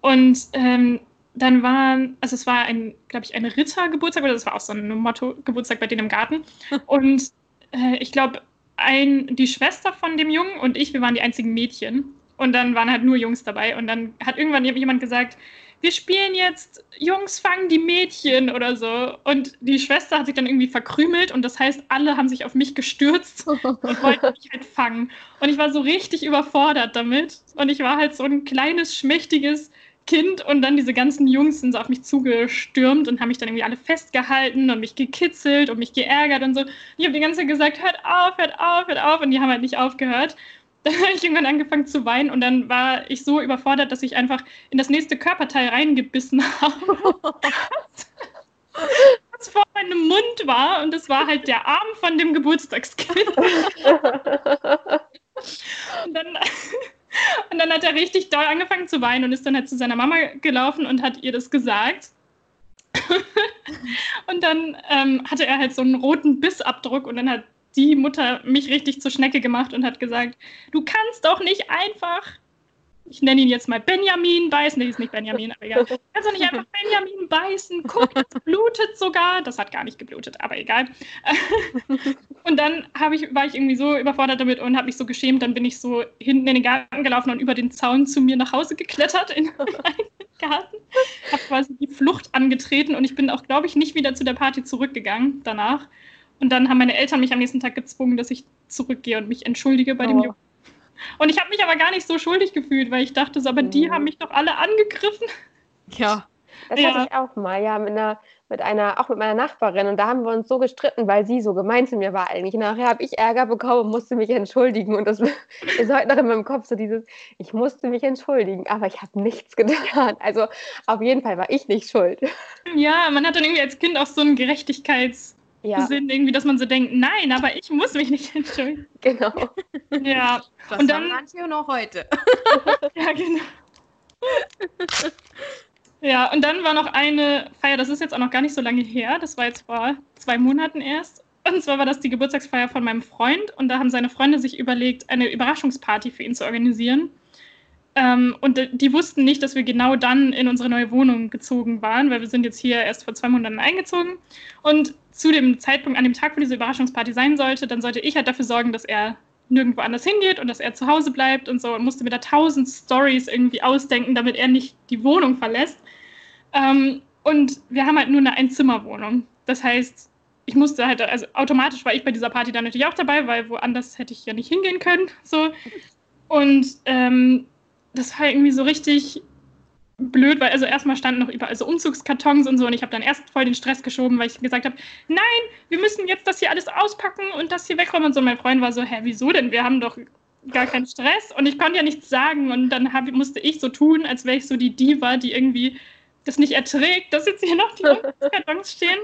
Und ähm, dann waren, also es war ein, glaube ich, ein Rittergeburtstag oder das war auch so ein Motto-Geburtstag bei denen im Garten. Und äh, ich glaube, ein, die Schwester von dem Jungen und ich, wir waren die einzigen Mädchen. Und dann waren halt nur Jungs dabei. Und dann hat irgendwann jemand gesagt, wir spielen jetzt Jungs fangen die Mädchen oder so. Und die Schwester hat sich dann irgendwie verkrümelt und das heißt, alle haben sich auf mich gestürzt und wollten mich halt fangen. Und ich war so richtig überfordert damit. Und ich war halt so ein kleines, schmächtiges Kind und dann diese ganzen Jungs sind so auf mich zugestürmt und haben mich dann irgendwie alle festgehalten und mich gekitzelt und mich geärgert und so. Und ich habe die ganze Zeit gesagt, hört auf, hört auf, hört auf und die haben halt nicht aufgehört. Dann habe ich irgendwann angefangen zu weinen und dann war ich so überfordert, dass ich einfach in das nächste Körperteil reingebissen habe. was vor meinem Mund war und das war halt der Arm von dem Geburtstagskind. und dann und dann hat er richtig doll angefangen zu weinen und ist dann halt zu seiner Mama gelaufen und hat ihr das gesagt. und dann ähm, hatte er halt so einen roten Bissabdruck und dann hat die Mutter mich richtig zur Schnecke gemacht und hat gesagt, du kannst doch nicht einfach ich nenne ihn jetzt mal Benjamin beißen, nee, ist nicht Benjamin, aber egal. Kannst du nicht einfach Benjamin beißen? Guck, das blutet sogar. Das hat gar nicht geblutet, aber egal. Und dann ich, war ich irgendwie so überfordert damit und habe mich so geschämt. Dann bin ich so hinten in den Garten gelaufen und über den Zaun zu mir nach Hause geklettert in den Garten. Habe quasi die Flucht angetreten und ich bin auch, glaube ich, nicht wieder zu der Party zurückgegangen danach. Und dann haben meine Eltern mich am nächsten Tag gezwungen, dass ich zurückgehe und mich entschuldige bei oh. dem Jungen. Und ich habe mich aber gar nicht so schuldig gefühlt, weil ich dachte, so, aber die mhm. haben mich doch alle angegriffen. Ja. Das ja. hatte ich auch mal, ja, mit einer, mit einer, auch mit meiner Nachbarin. Und da haben wir uns so gestritten, weil sie so gemein zu mir war eigentlich. Nachher habe ich Ärger bekommen und musste mich entschuldigen. Und das ist heute noch in meinem Kopf so dieses, ich musste mich entschuldigen, aber ich habe nichts getan. Also auf jeden Fall war ich nicht schuld. Ja, man hat dann irgendwie als Kind auch so einen Gerechtigkeits- ja. Sinn, irgendwie, dass man so denkt, nein, aber ich muss mich nicht entschuldigen. Genau. Ja. Das und dann manche noch heute. ja, genau. Ja, und dann war noch eine Feier, das ist jetzt auch noch gar nicht so lange her, das war jetzt vor zwei Monaten erst. Und zwar war das die Geburtstagsfeier von meinem Freund und da haben seine Freunde sich überlegt, eine Überraschungsparty für ihn zu organisieren. Ähm, und die wussten nicht, dass wir genau dann in unsere neue Wohnung gezogen waren, weil wir sind jetzt hier erst vor zwei Monaten eingezogen. Und zu dem Zeitpunkt, an dem Tag, wo diese Überraschungsparty sein sollte, dann sollte ich halt dafür sorgen, dass er nirgendwo anders hingeht und dass er zu Hause bleibt und so und musste mir da tausend Stories irgendwie ausdenken, damit er nicht die Wohnung verlässt. Ähm, und wir haben halt nur eine Einzimmerwohnung. Das heißt, ich musste halt, also automatisch war ich bei dieser Party dann natürlich auch dabei, weil woanders hätte ich ja nicht hingehen können. So. Und ähm, das war irgendwie so richtig blöd, weil also erstmal standen noch überall so Umzugskartons und so und ich habe dann erst voll den Stress geschoben, weil ich gesagt habe, nein, wir müssen jetzt das hier alles auspacken und das hier wegräumen und so. mein Freund war so, hä, wieso denn? Wir haben doch gar keinen Stress und ich konnte ja nichts sagen und dann hab, musste ich so tun, als wäre ich so die Diva, die irgendwie das nicht erträgt, dass jetzt hier noch die Umzugskartons stehen.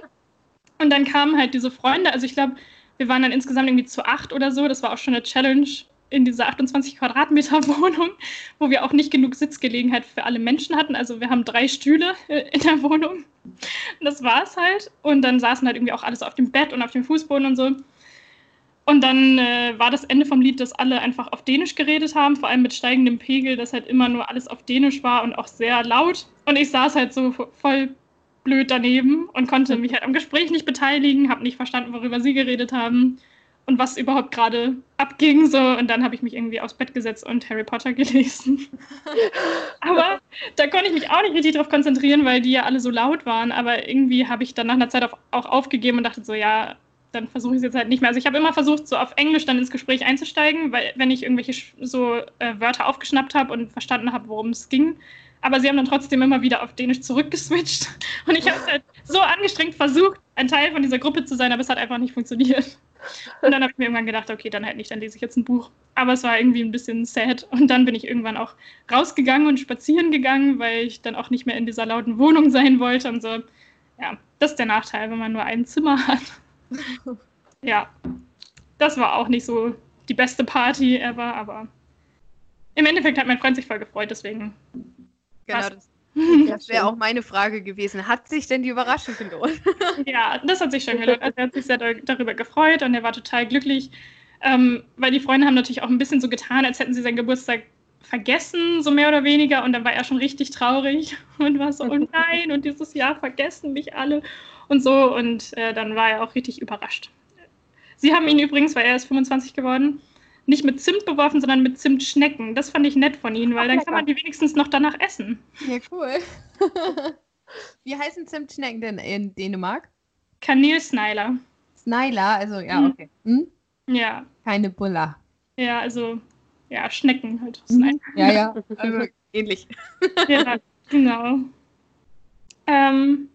Und dann kamen halt diese Freunde, also ich glaube, wir waren dann insgesamt irgendwie zu acht oder so. Das war auch schon eine Challenge in dieser 28 Quadratmeter Wohnung, wo wir auch nicht genug Sitzgelegenheit für alle Menschen hatten. Also wir haben drei Stühle äh, in der Wohnung. Das war es halt. Und dann saßen halt irgendwie auch alles auf dem Bett und auf dem Fußboden und so. Und dann äh, war das Ende vom Lied, dass alle einfach auf Dänisch geredet haben, vor allem mit steigendem Pegel, dass halt immer nur alles auf Dänisch war und auch sehr laut. Und ich saß halt so voll blöd daneben und konnte mich halt am Gespräch nicht beteiligen, habe nicht verstanden, worüber sie geredet haben und was überhaupt gerade abging. So. Und dann habe ich mich irgendwie aufs Bett gesetzt und Harry Potter gelesen. Aber da konnte ich mich auch nicht richtig drauf konzentrieren, weil die ja alle so laut waren. Aber irgendwie habe ich dann nach einer Zeit auch aufgegeben und dachte so, ja, dann versuche ich es jetzt halt nicht mehr. Also ich habe immer versucht, so auf Englisch dann ins Gespräch einzusteigen, weil wenn ich irgendwelche so äh, Wörter aufgeschnappt habe und verstanden habe, worum es ging. Aber sie haben dann trotzdem immer wieder auf Dänisch zurückgeswitcht. Und ich habe es halt so angestrengt versucht, ein Teil von dieser Gruppe zu sein, aber es hat einfach nicht funktioniert. Und dann habe ich mir irgendwann gedacht, okay, dann halt nicht, dann lese ich jetzt ein Buch. Aber es war irgendwie ein bisschen sad. Und dann bin ich irgendwann auch rausgegangen und spazieren gegangen, weil ich dann auch nicht mehr in dieser lauten Wohnung sein wollte. Und so, ja, das ist der Nachteil, wenn man nur ein Zimmer hat. ja, das war auch nicht so die beste Party ever, aber im Endeffekt hat mein Freund sich voll gefreut, deswegen. Genau, das, das wäre auch meine Frage gewesen. Hat sich denn die Überraschung gelohnt? ja, das hat sich schon gelohnt. Also er hat sich sehr darüber gefreut und er war total glücklich, ähm, weil die Freunde haben natürlich auch ein bisschen so getan, als hätten sie seinen Geburtstag vergessen, so mehr oder weniger. Und dann war er schon richtig traurig und war so, oh nein, und dieses Jahr vergessen mich alle und so. Und äh, dann war er auch richtig überrascht. Sie haben ihn übrigens, weil er ist 25 geworden, nicht mit Zimt beworfen, sondern mit Zimtschnecken. Das fand ich nett von Ihnen, weil Ach, dann kann man die wenigstens noch danach essen. Ja, cool. Wie heißen Zimtschnecken denn in Dänemark? Kanelsneiler. Snyler, also ja, mhm. okay. Hm? Ja. Keine Bulla. Ja, also ja, Schnecken halt. Mhm. Ja, ja, also ähnlich. ja, genau. Ähm,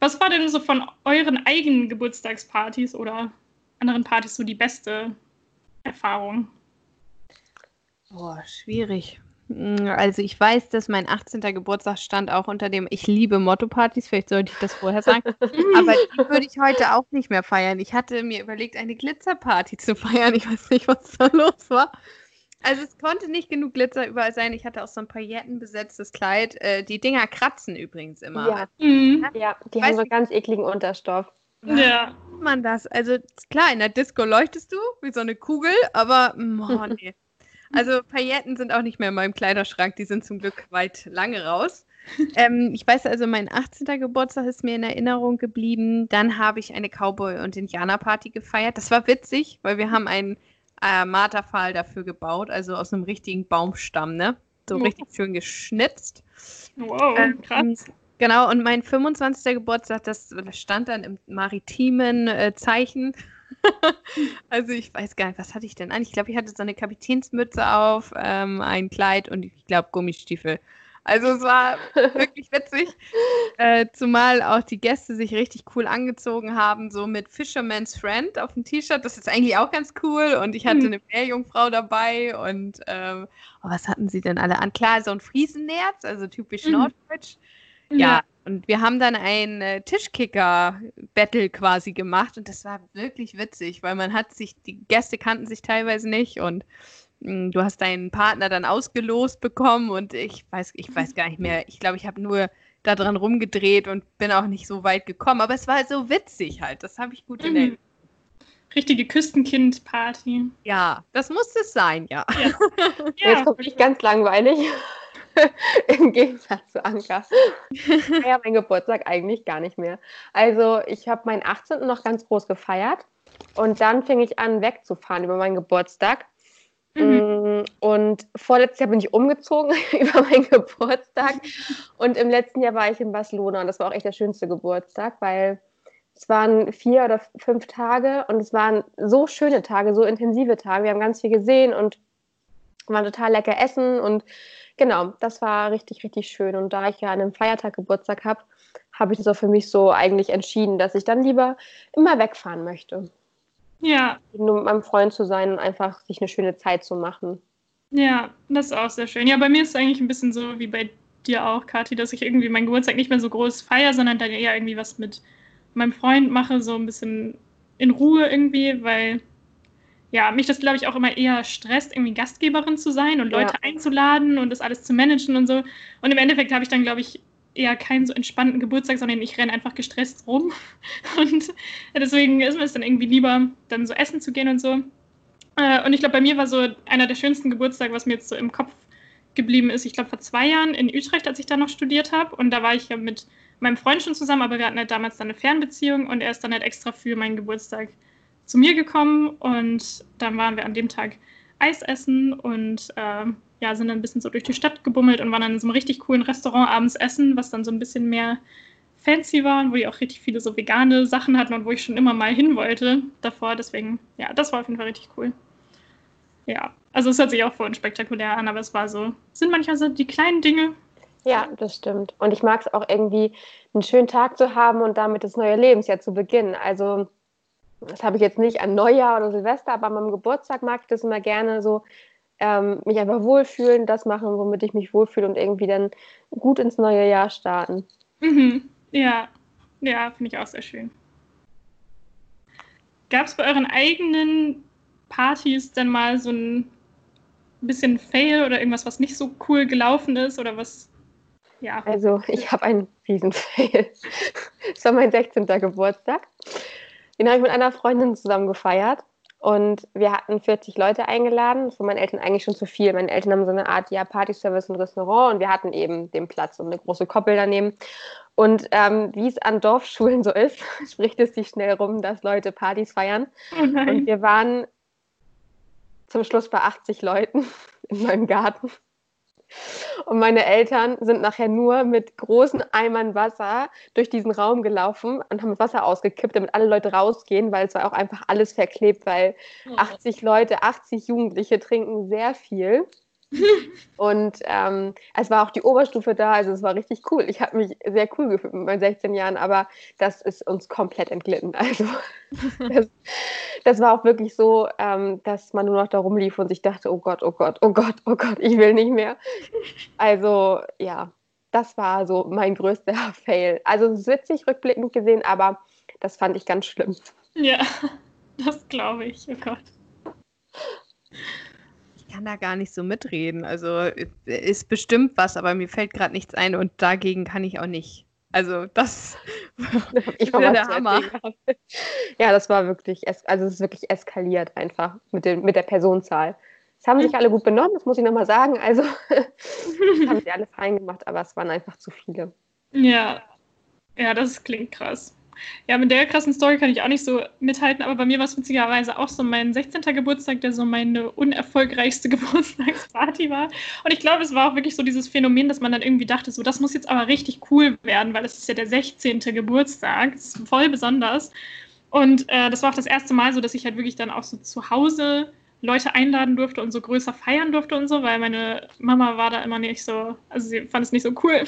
was war denn so von euren eigenen Geburtstagspartys oder anderen Partys so die beste Erfahrung? Boah, schwierig. Hm, also ich weiß, dass mein 18. Geburtstag stand auch unter dem Ich liebe Motto-Partys, vielleicht sollte ich das vorher sagen. Aber die würde ich heute auch nicht mehr feiern. Ich hatte mir überlegt, eine Glitzerparty zu feiern. Ich weiß nicht, was da los war. Also es konnte nicht genug Glitzer überall sein. Ich hatte auch so ein paillettenbesetztes Kleid. Äh, die Dinger kratzen übrigens immer. Ja, mhm. ja die weißt haben so einen ganz ekligen Unterstoff. Ja. man das? Also klar, in der Disco leuchtest du wie so eine Kugel, aber oh, nee. Also Pailletten sind auch nicht mehr in meinem Kleiderschrank, die sind zum Glück weit lange raus. ähm, ich weiß also, mein 18. Geburtstag ist mir in Erinnerung geblieben. Dann habe ich eine Cowboy- und Indianer-Party gefeiert. Das war witzig, weil wir haben einen äh, Marterpfahl dafür gebaut, also aus einem richtigen Baumstamm, ne? So richtig schön geschnitzt. Wow, ähm, krass. Genau, und mein 25. Geburtstag, das stand dann im maritimen äh, Zeichen. also ich weiß gar nicht, was hatte ich denn an? Ich glaube, ich hatte so eine Kapitänsmütze auf, ähm, ein Kleid und ich glaube Gummistiefel. Also es war wirklich witzig, äh, zumal auch die Gäste sich richtig cool angezogen haben, so mit Fisherman's Friend auf dem T-Shirt. Das ist eigentlich auch ganz cool. Und ich hatte hm. eine Meerjungfrau dabei und ähm, oh, was hatten sie denn alle an? Klar, so ein Friesennerz, also typisch mhm. Norddeutsch. Ja. ja. Und wir haben dann ein äh, Tischkicker-Battle quasi gemacht und das war wirklich witzig, weil man hat sich, die Gäste kannten sich teilweise nicht und hm, du hast deinen Partner dann ausgelost bekommen und ich weiß, ich weiß gar nicht mehr. Ich glaube, ich habe nur da dran rumgedreht und bin auch nicht so weit gekommen. Aber es war so witzig halt. Das habe ich gut in mhm. Erinnerung. Richtige Küstenkind-Party. Ja, das muss es sein, ja. ja. ja. Jetzt kommt nicht ganz langweilig. Im Gegensatz zu Anka. ja, mein Geburtstag eigentlich gar nicht mehr. Also ich habe meinen 18. noch ganz groß gefeiert und dann fing ich an wegzufahren über meinen Geburtstag. Mhm. Mm, und vorletztes Jahr bin ich umgezogen über meinen Geburtstag. Und im letzten Jahr war ich in Barcelona und das war auch echt der schönste Geburtstag, weil es waren vier oder fünf Tage und es waren so schöne Tage, so intensive Tage. Wir haben ganz viel gesehen und waren total lecker essen und genau, das war richtig, richtig schön. Und da ich ja an einem Feiertag Geburtstag habe, habe ich das auch für mich so eigentlich entschieden, dass ich dann lieber immer wegfahren möchte. Ja. Nur mit meinem Freund zu sein und einfach sich eine schöne Zeit zu machen. Ja, das ist auch sehr schön. Ja, bei mir ist es eigentlich ein bisschen so wie bei dir auch, Kathi, dass ich irgendwie meinen Geburtstag nicht mehr so groß feiere, sondern dann eher irgendwie was mit meinem Freund mache, so ein bisschen in Ruhe irgendwie, weil ja, mich das, glaube ich, auch immer eher stresst, irgendwie Gastgeberin zu sein und Leute ja. einzuladen und das alles zu managen und so. Und im Endeffekt habe ich dann, glaube ich, eher keinen so entspannten Geburtstag, sondern ich renne einfach gestresst rum. Und deswegen ist mir es dann irgendwie lieber, dann so essen zu gehen und so. Äh, und ich glaube, bei mir war so einer der schönsten Geburtstage, was mir jetzt so im Kopf geblieben ist, ich glaube vor zwei Jahren in Utrecht, als ich da noch studiert habe. Und da war ich ja mit meinem Freund schon zusammen, aber wir hatten halt damals dann eine Fernbeziehung und er ist dann halt extra für meinen Geburtstag zu mir gekommen und dann waren wir an dem Tag Eis essen und äh, ja, sind dann ein bisschen so durch die Stadt gebummelt und waren dann in so einem richtig coolen Restaurant abends essen, was dann so ein bisschen mehr fancy war und wo die auch richtig viele so vegane Sachen hatten und wo ich schon immer mal hin wollte davor. Deswegen, ja, das war auf jeden Fall richtig cool. Ja, also es hört sich auch voll spektakulär an, aber es war so, sind manchmal so die kleinen Dinge. Ja, das stimmt. Und ich mag es auch irgendwie, einen schönen Tag zu haben und damit das neue Lebensjahr zu beginnen. Also das habe ich jetzt nicht an Neujahr oder Silvester, aber an meinem Geburtstag mag ich das immer gerne so, ähm, mich einfach wohlfühlen, das machen, womit ich mich wohlfühle und irgendwie dann gut ins neue Jahr starten. Mhm. Ja, ja, finde ich auch sehr schön. Gab es bei euren eigenen Partys denn mal so ein bisschen Fail oder irgendwas, was nicht so cool gelaufen ist oder was? Ja. Also ich habe einen riesen Fail. Es war mein 16. Geburtstag. Den habe ich mit einer Freundin zusammen gefeiert. Und wir hatten 40 Leute eingeladen. Das war meinen Eltern eigentlich schon zu viel. Meine Eltern haben so eine Art ja, Partyservice und Restaurant und wir hatten eben den Platz und eine große Koppel daneben. Und ähm, wie es an Dorfschulen so ist, spricht es sich schnell rum, dass Leute Partys feiern. Oh und wir waren zum Schluss bei 80 Leuten in meinem Garten. Und meine Eltern sind nachher nur mit großen Eimern Wasser durch diesen Raum gelaufen und haben Wasser ausgekippt, damit alle Leute rausgehen, weil es war auch einfach alles verklebt, weil 80 Leute, 80 Jugendliche trinken sehr viel. und ähm, es war auch die Oberstufe da, also es war richtig cool. Ich habe mich sehr cool gefühlt mit meinen 16 Jahren, aber das ist uns komplett entglitten. Also das, das war auch wirklich so, ähm, dass man nur noch da rumlief und sich dachte, oh Gott, oh Gott, oh Gott, oh Gott, ich will nicht mehr. Also ja, das war so mein größter Fail. Also es ist witzig rückblickend gesehen, aber das fand ich ganz schlimm. Ja, das glaube ich, oh Gott kann da gar nicht so mitreden. Also ist bestimmt was, aber mir fällt gerade nichts ein und dagegen kann ich auch nicht. Also das ich war der Hammer. Ja, das war wirklich, also es ist wirklich eskaliert einfach mit, den, mit der Personenzahl. Es haben sich alle gut benommen, das muss ich nochmal sagen. Also haben sie alle fein gemacht, aber es waren einfach zu viele. Ja, ja, das klingt krass. Ja, mit der krassen Story kann ich auch nicht so mithalten, aber bei mir war es witzigerweise auch so mein 16. Geburtstag, der so meine unerfolgreichste Geburtstagsparty war. Und ich glaube, es war auch wirklich so dieses Phänomen, dass man dann irgendwie dachte, so, das muss jetzt aber richtig cool werden, weil es ist ja der 16. Geburtstag, das ist voll besonders. Und äh, das war auch das erste Mal so, dass ich halt wirklich dann auch so zu Hause Leute einladen durfte und so größer feiern durfte und so, weil meine Mama war da immer nicht so, also sie fand es nicht so cool.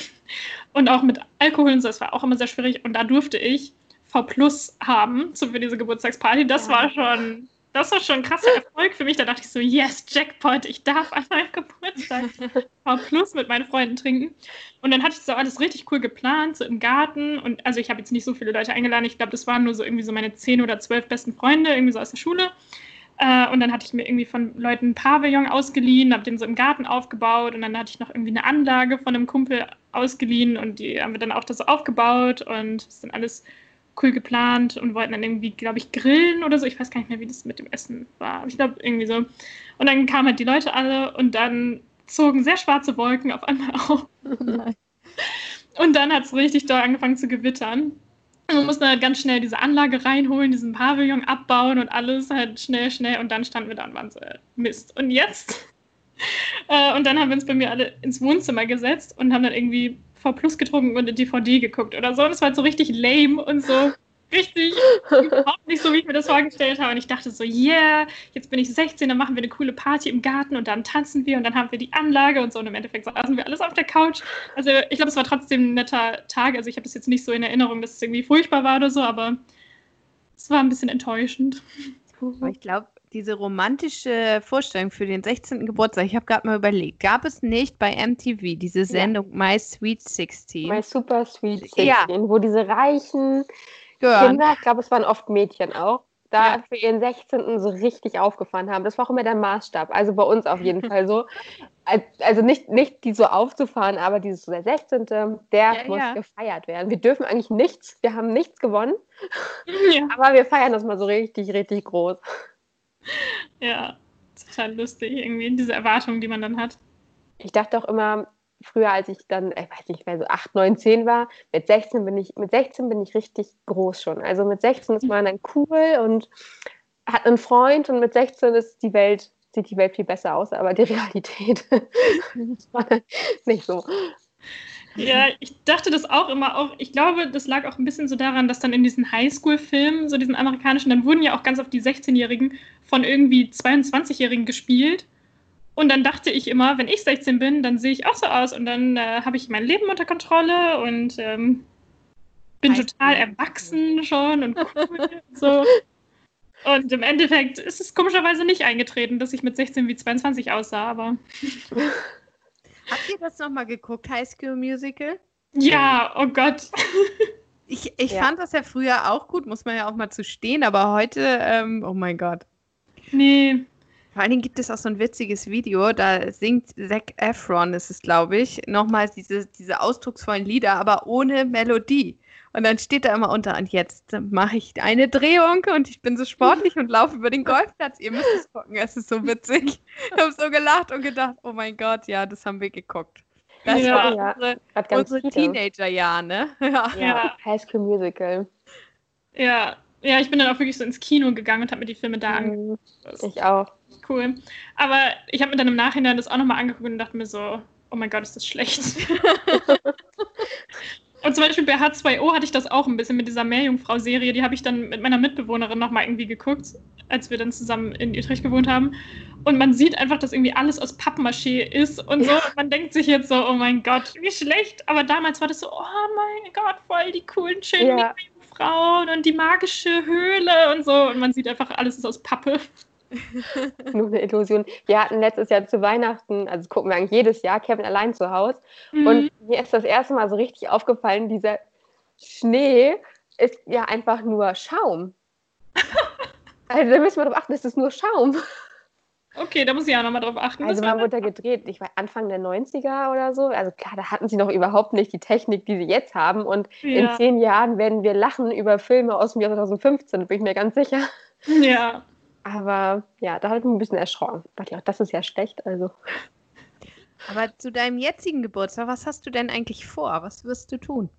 Und auch mit Alkohol und so, das war auch immer sehr schwierig. Und da durfte ich V Plus haben so für diese Geburtstagsparty. Das ja. war schon, das war schon ein krasser Erfolg für mich. Da dachte ich so, yes, Jackpot, ich darf an meinem Geburtstag V Plus mit meinen Freunden trinken. Und dann hatte ich so alles richtig cool geplant, so im Garten. Und also ich habe jetzt nicht so viele Leute eingeladen. Ich glaube, das waren nur so irgendwie so meine zehn oder zwölf besten Freunde, irgendwie so aus der Schule. Äh, und dann hatte ich mir irgendwie von Leuten ein Pavillon ausgeliehen, habe den so im Garten aufgebaut und dann hatte ich noch irgendwie eine Anlage von einem Kumpel ausgeliehen und die haben wir dann auch das so aufgebaut und ist dann alles cool geplant und wollten dann irgendwie, glaube ich, grillen oder so. Ich weiß gar nicht mehr, wie das mit dem Essen war. Aber ich glaube, irgendwie so. Und dann kamen halt die Leute alle und dann zogen sehr schwarze Wolken auf einmal auf. und dann hat es richtig doll angefangen zu gewittern. Man musste halt ganz schnell diese Anlage reinholen, diesen Pavillon abbauen und alles halt schnell, schnell. Und dann standen wir da und waren so, äh, Mist. Und jetzt? äh, und dann haben wir uns bei mir alle ins Wohnzimmer gesetzt und haben dann irgendwie Plus getrunken und eine DVD geguckt oder so. Und es war halt so richtig lame und so richtig überhaupt nicht so, wie ich mir das vorgestellt habe. Und ich dachte so, yeah, jetzt bin ich 16, dann machen wir eine coole Party im Garten und dann tanzen wir und dann haben wir die Anlage und so. Und im Endeffekt saßen wir alles auf der Couch. Also ich glaube, es war trotzdem ein netter Tag. Also ich habe das jetzt nicht so in Erinnerung, dass es irgendwie furchtbar war oder so, aber es war ein bisschen enttäuschend. Ich glaube, diese romantische Vorstellung für den 16. Geburtstag, ich habe gerade mal überlegt, gab es nicht bei MTV diese Sendung ja. My Sweet 16? My Super Sweet 16, ja. wo diese reichen gehören. Kinder, ich glaube, es waren oft Mädchen auch, da Ja. für ihren 16. so richtig aufgefahren haben. Das war auch immer der Maßstab. Also bei uns auf jeden Fall so. Al- Also nicht, nicht die so aufzufahren, aber dieses so der 16. Der Ja, muss gefeiert werden. Wir dürfen eigentlich nichts, wir haben nichts gewonnen, aber wir feiern das mal so richtig, richtig groß. ja, total lustig irgendwie, diese Erwartungen, die man dann hat. Ich dachte auch immer, früher, als ich dann, ich weiß nicht mehr, so 8, 9, 10 war, mit 16 bin ich, mit 16 bin ich richtig groß schon. Also mit 16 ist man dann cool und hat einen Freund und mit 16 ist die Welt, sieht die Welt viel besser aus, aber die Realität dann nicht so. Ja, ich dachte das auch immer auch. Ich glaube, das lag auch ein bisschen so daran, dass dann in diesen Highschool-Filmen, so diesen amerikanischen, dann wurden ja auch ganz oft die 16-Jährigen von irgendwie 22-Jährigen gespielt. Und dann dachte ich immer, wenn ich 16 bin, dann sehe ich auch so aus und dann äh, habe ich mein Leben unter Kontrolle und ähm, bin Highschool. total erwachsen schon und cool und so. Und im Endeffekt ist es komischerweise nicht eingetreten, dass ich mit 16 wie 22 aussah, aber Habt ihr das nochmal geguckt, High School Musical? ja, oh Gott. Ich, ich Ja. fand das ja früher auch gut, muss man ja auch mal zu stehen, aber heute, ähm, oh mein Gott. Nee, Vor allen Dingen gibt es auch so ein witziges Video, da singt Zac Efron, ist es glaube ich, nochmal diese, diese ausdrucksvollen Lieder, aber ohne Melodie. Und dann steht da immer unter, und jetzt mache ich eine Drehung und ich bin so sportlich und laufe über den Golfplatz. Ihr müsst es gucken, es ist so witzig. Ich habe so gelacht und gedacht, oh mein Gott, ja, das haben wir geguckt. Das Ja. war Ja. unsere, unsere viele. Teenagerjahre, ne? Ja. Ja. High School Musical. Ja, ja, ich bin dann auch wirklich so ins Kino gegangen und habe mir die Filme da angeguckt. Mhm, Ich auch. Cool. Aber ich habe mir dann im Nachhinein das auch nochmal angeguckt und dachte mir so, oh mein Gott, ist das schlecht. und zum Beispiel bei H2O hatte ich das auch ein bisschen mit dieser Meerjungfrau-Serie. Die habe ich dann mit meiner Mitbewohnerin nochmal irgendwie geguckt, als wir dann zusammen in Utrecht gewohnt haben. Und man sieht einfach, dass irgendwie alles aus Pappmaché ist und so. Und man denkt sich jetzt so, oh mein Gott, wie schlecht. Aber damals war das so, oh mein Gott, voll die coolen, schönen Ja. Frauen und die magische Höhle und so. Und man sieht einfach, alles ist aus Pappe. Nur eine Illusion. Wir hatten letztes Jahr zu Weihnachten, also gucken wir eigentlich jedes Jahr, Kevin allein zu Hause. Mhm. Und mir ist das erste Mal so richtig aufgefallen, dieser Schnee ist ja einfach nur Schaum. Also da müssen wir darauf achten, es ist nur Schaum. Okay, da muss ich auch nochmal drauf achten. Also war- wurde er gedreht? Ich war Anfang der 90er oder so. Also klar, da hatten sie noch überhaupt nicht die Technik, die sie jetzt haben. Und in ja, zehn Jahren werden wir lachen über Filme aus dem Jahr 2015, bin ich mir ganz sicher. ja. Aber ja, da hat mich ein bisschen erschrocken. Ich dachte, ja, das ist ja schlecht. Also Aber zu deinem jetzigen Geburtstag, was hast du denn eigentlich vor? Was wirst du tun?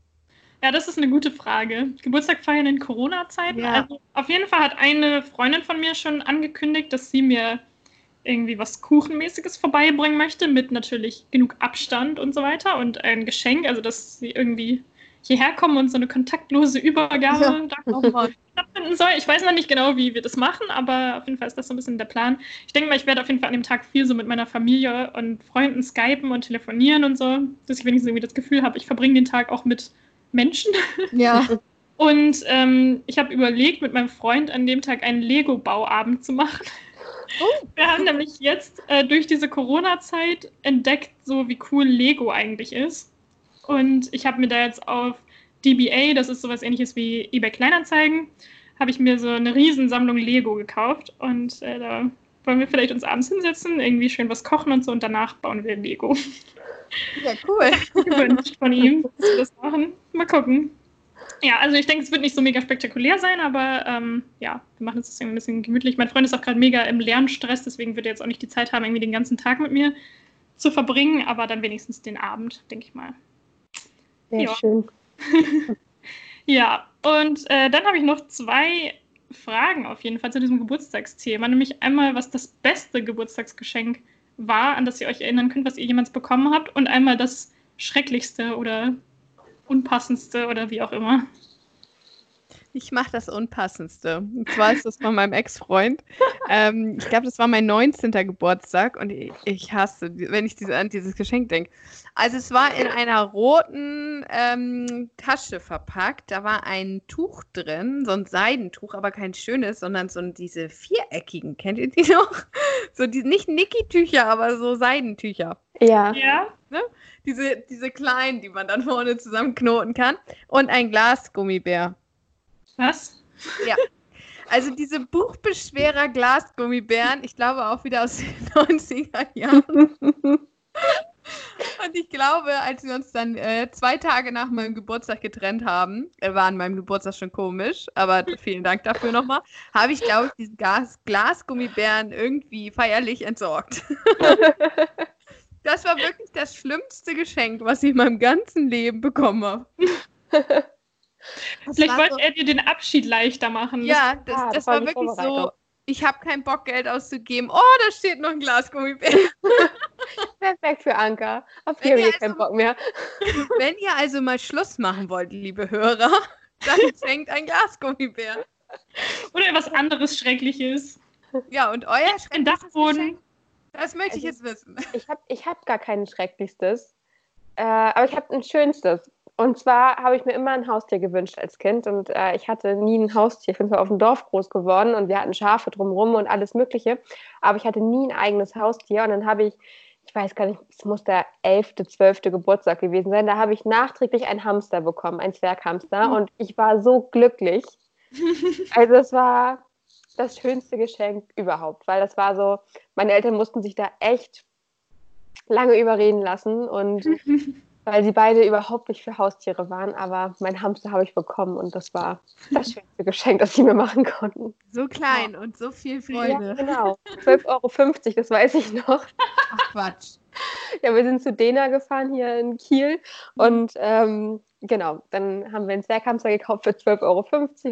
ja, das ist eine gute Frage. Geburtstag feiern in Corona-Zeiten. Ja. Also, auf jeden Fall hat eine Freundin von mir schon angekündigt, dass sie mir irgendwie was Kuchenmäßiges vorbeibringen möchte, mit natürlich genug Abstand und so weiter und ein Geschenk, also dass sie irgendwie hierher kommen und so eine kontaktlose Übergabe Ja. stattfinden soll. Ich weiß noch nicht genau, wie wir das machen, aber auf jeden Fall ist das so ein bisschen der Plan. Ich denke mal, ich werde auf jeden Fall an dem Tag viel so mit meiner Familie und Freunden skypen und telefonieren und so, dass ich wenigstens irgendwie das Gefühl habe, ich verbringe den Tag auch mit Menschen. Ja. Und ähm, ich habe überlegt, mit meinem Freund an dem Tag einen Lego-Bauabend zu machen. Oh. Wir haben nämlich jetzt äh, durch diese Corona-Zeit entdeckt, so wie cool Lego eigentlich ist. Und ich habe mir da jetzt auf DBA, das ist sowas ähnliches wie eBay Kleinanzeigen, habe ich mir so eine Riesensammlung Lego gekauft. Und äh, da wollen wir vielleicht uns abends hinsetzen, irgendwie schön was kochen und so und danach bauen wir Lego. Ja, cool. gewünscht von ihm, dass wir das machen. Mal gucken. Ja, also ich denke, es wird nicht so mega spektakulär sein, aber ähm, ja, wir machen es ein bisschen gemütlich. Mein Freund ist auch gerade mega im Lernstress, deswegen wird er jetzt auch nicht die Zeit haben, irgendwie den ganzen Tag mit mir zu verbringen, aber dann wenigstens den Abend, denke ich mal. Sehr Ja. schön. Ja, und äh, dann habe ich noch zwei Fragen auf jeden Fall zu diesem Geburtstagsthema, nämlich einmal, was das beste Geburtstagsgeschenk war, an das ihr euch erinnern könnt, was ihr jemals bekommen habt, und einmal das schrecklichste oder unpassendste oder wie auch immer. Ich mache das Unpassendste. Und zwar ist das von meinem Ex-Freund. Ähm, ich glaube, das war mein 19. Geburtstag und ich, ich hasse, wenn ich diese, an dieses Geschenk denke. Also es war in einer roten ähm, Tasche verpackt. Da war ein Tuch drin, so ein Seidentuch, aber kein schönes, sondern so ein- diese viereckigen. Kennt ihr die noch? So die, nicht Niki-Tücher, aber so Seidentücher. Ja, Ja, Diese, diese kleinen, die man dann vorne zusammenknoten kann. Und ein Glasgummibär. Was? Ja. Also diese Buchbeschwerer Glasgummibären, ich glaube auch wieder aus den 90er Jahren. Und ich glaube, als wir uns dann äh, zwei Tage nach meinem Geburtstag getrennt haben, äh, war an meinem Geburtstag schon komisch, aber vielen Dank dafür nochmal, habe ich, glaube ich, diesen Gas Glasgummibären irgendwie feierlich entsorgt. das war wirklich das schlimmste Geschenk, was ich in meinem ganzen Leben bekommen habe. Vielleicht wollte so, er dir den Abschied leichter machen. Ja, das, ah, das, das war, war wirklich so. Ich habe keinen Bock, Geld auszugeben. Oh, da steht noch ein Glas Gummibär. Perfekt für Anka. Auf die habe ich also, keinen Bock mehr. Wenn ihr also mal Schluss machen wollt, liebe Hörer, dann schenkt ein Glas Gummibär. Oder was anderes Schreckliches. Ja, und euer schreckliches Dachboden. Das möchte also, ich jetzt wissen. Ich habe ich hab gar kein schrecklichstes. Äh, aber ich habe ein schönstes. Und zwar habe ich mir immer ein Haustier gewünscht als Kind und äh, ich hatte nie ein Haustier. Ich bin zwar auf dem Dorf groß geworden und wir hatten Schafe drumherum und alles Mögliche, aber ich hatte nie ein eigenes Haustier und dann habe ich, ich weiß gar nicht, es muss der elfte, zwölfte Geburtstag gewesen sein, da habe ich nachträglich einen Hamster bekommen, einen Zwerghamster mhm. und ich war so glücklich. also es war das schönste Geschenk überhaupt, weil das war so, meine Eltern mussten sich da echt lange überreden lassen und weil sie beide überhaupt nicht für Haustiere waren, aber mein Hamster habe ich bekommen und das war das schönste Geschenk, das sie mir machen konnten. So klein ja. und so viel Freude. Ja, genau. 12,50 Euro, das weiß ich noch. Ach Quatsch. Ja, wir sind zu Dena gefahren hier in Kiel und ähm, genau, dann haben wir einen Zwerghamster gekauft für 12,50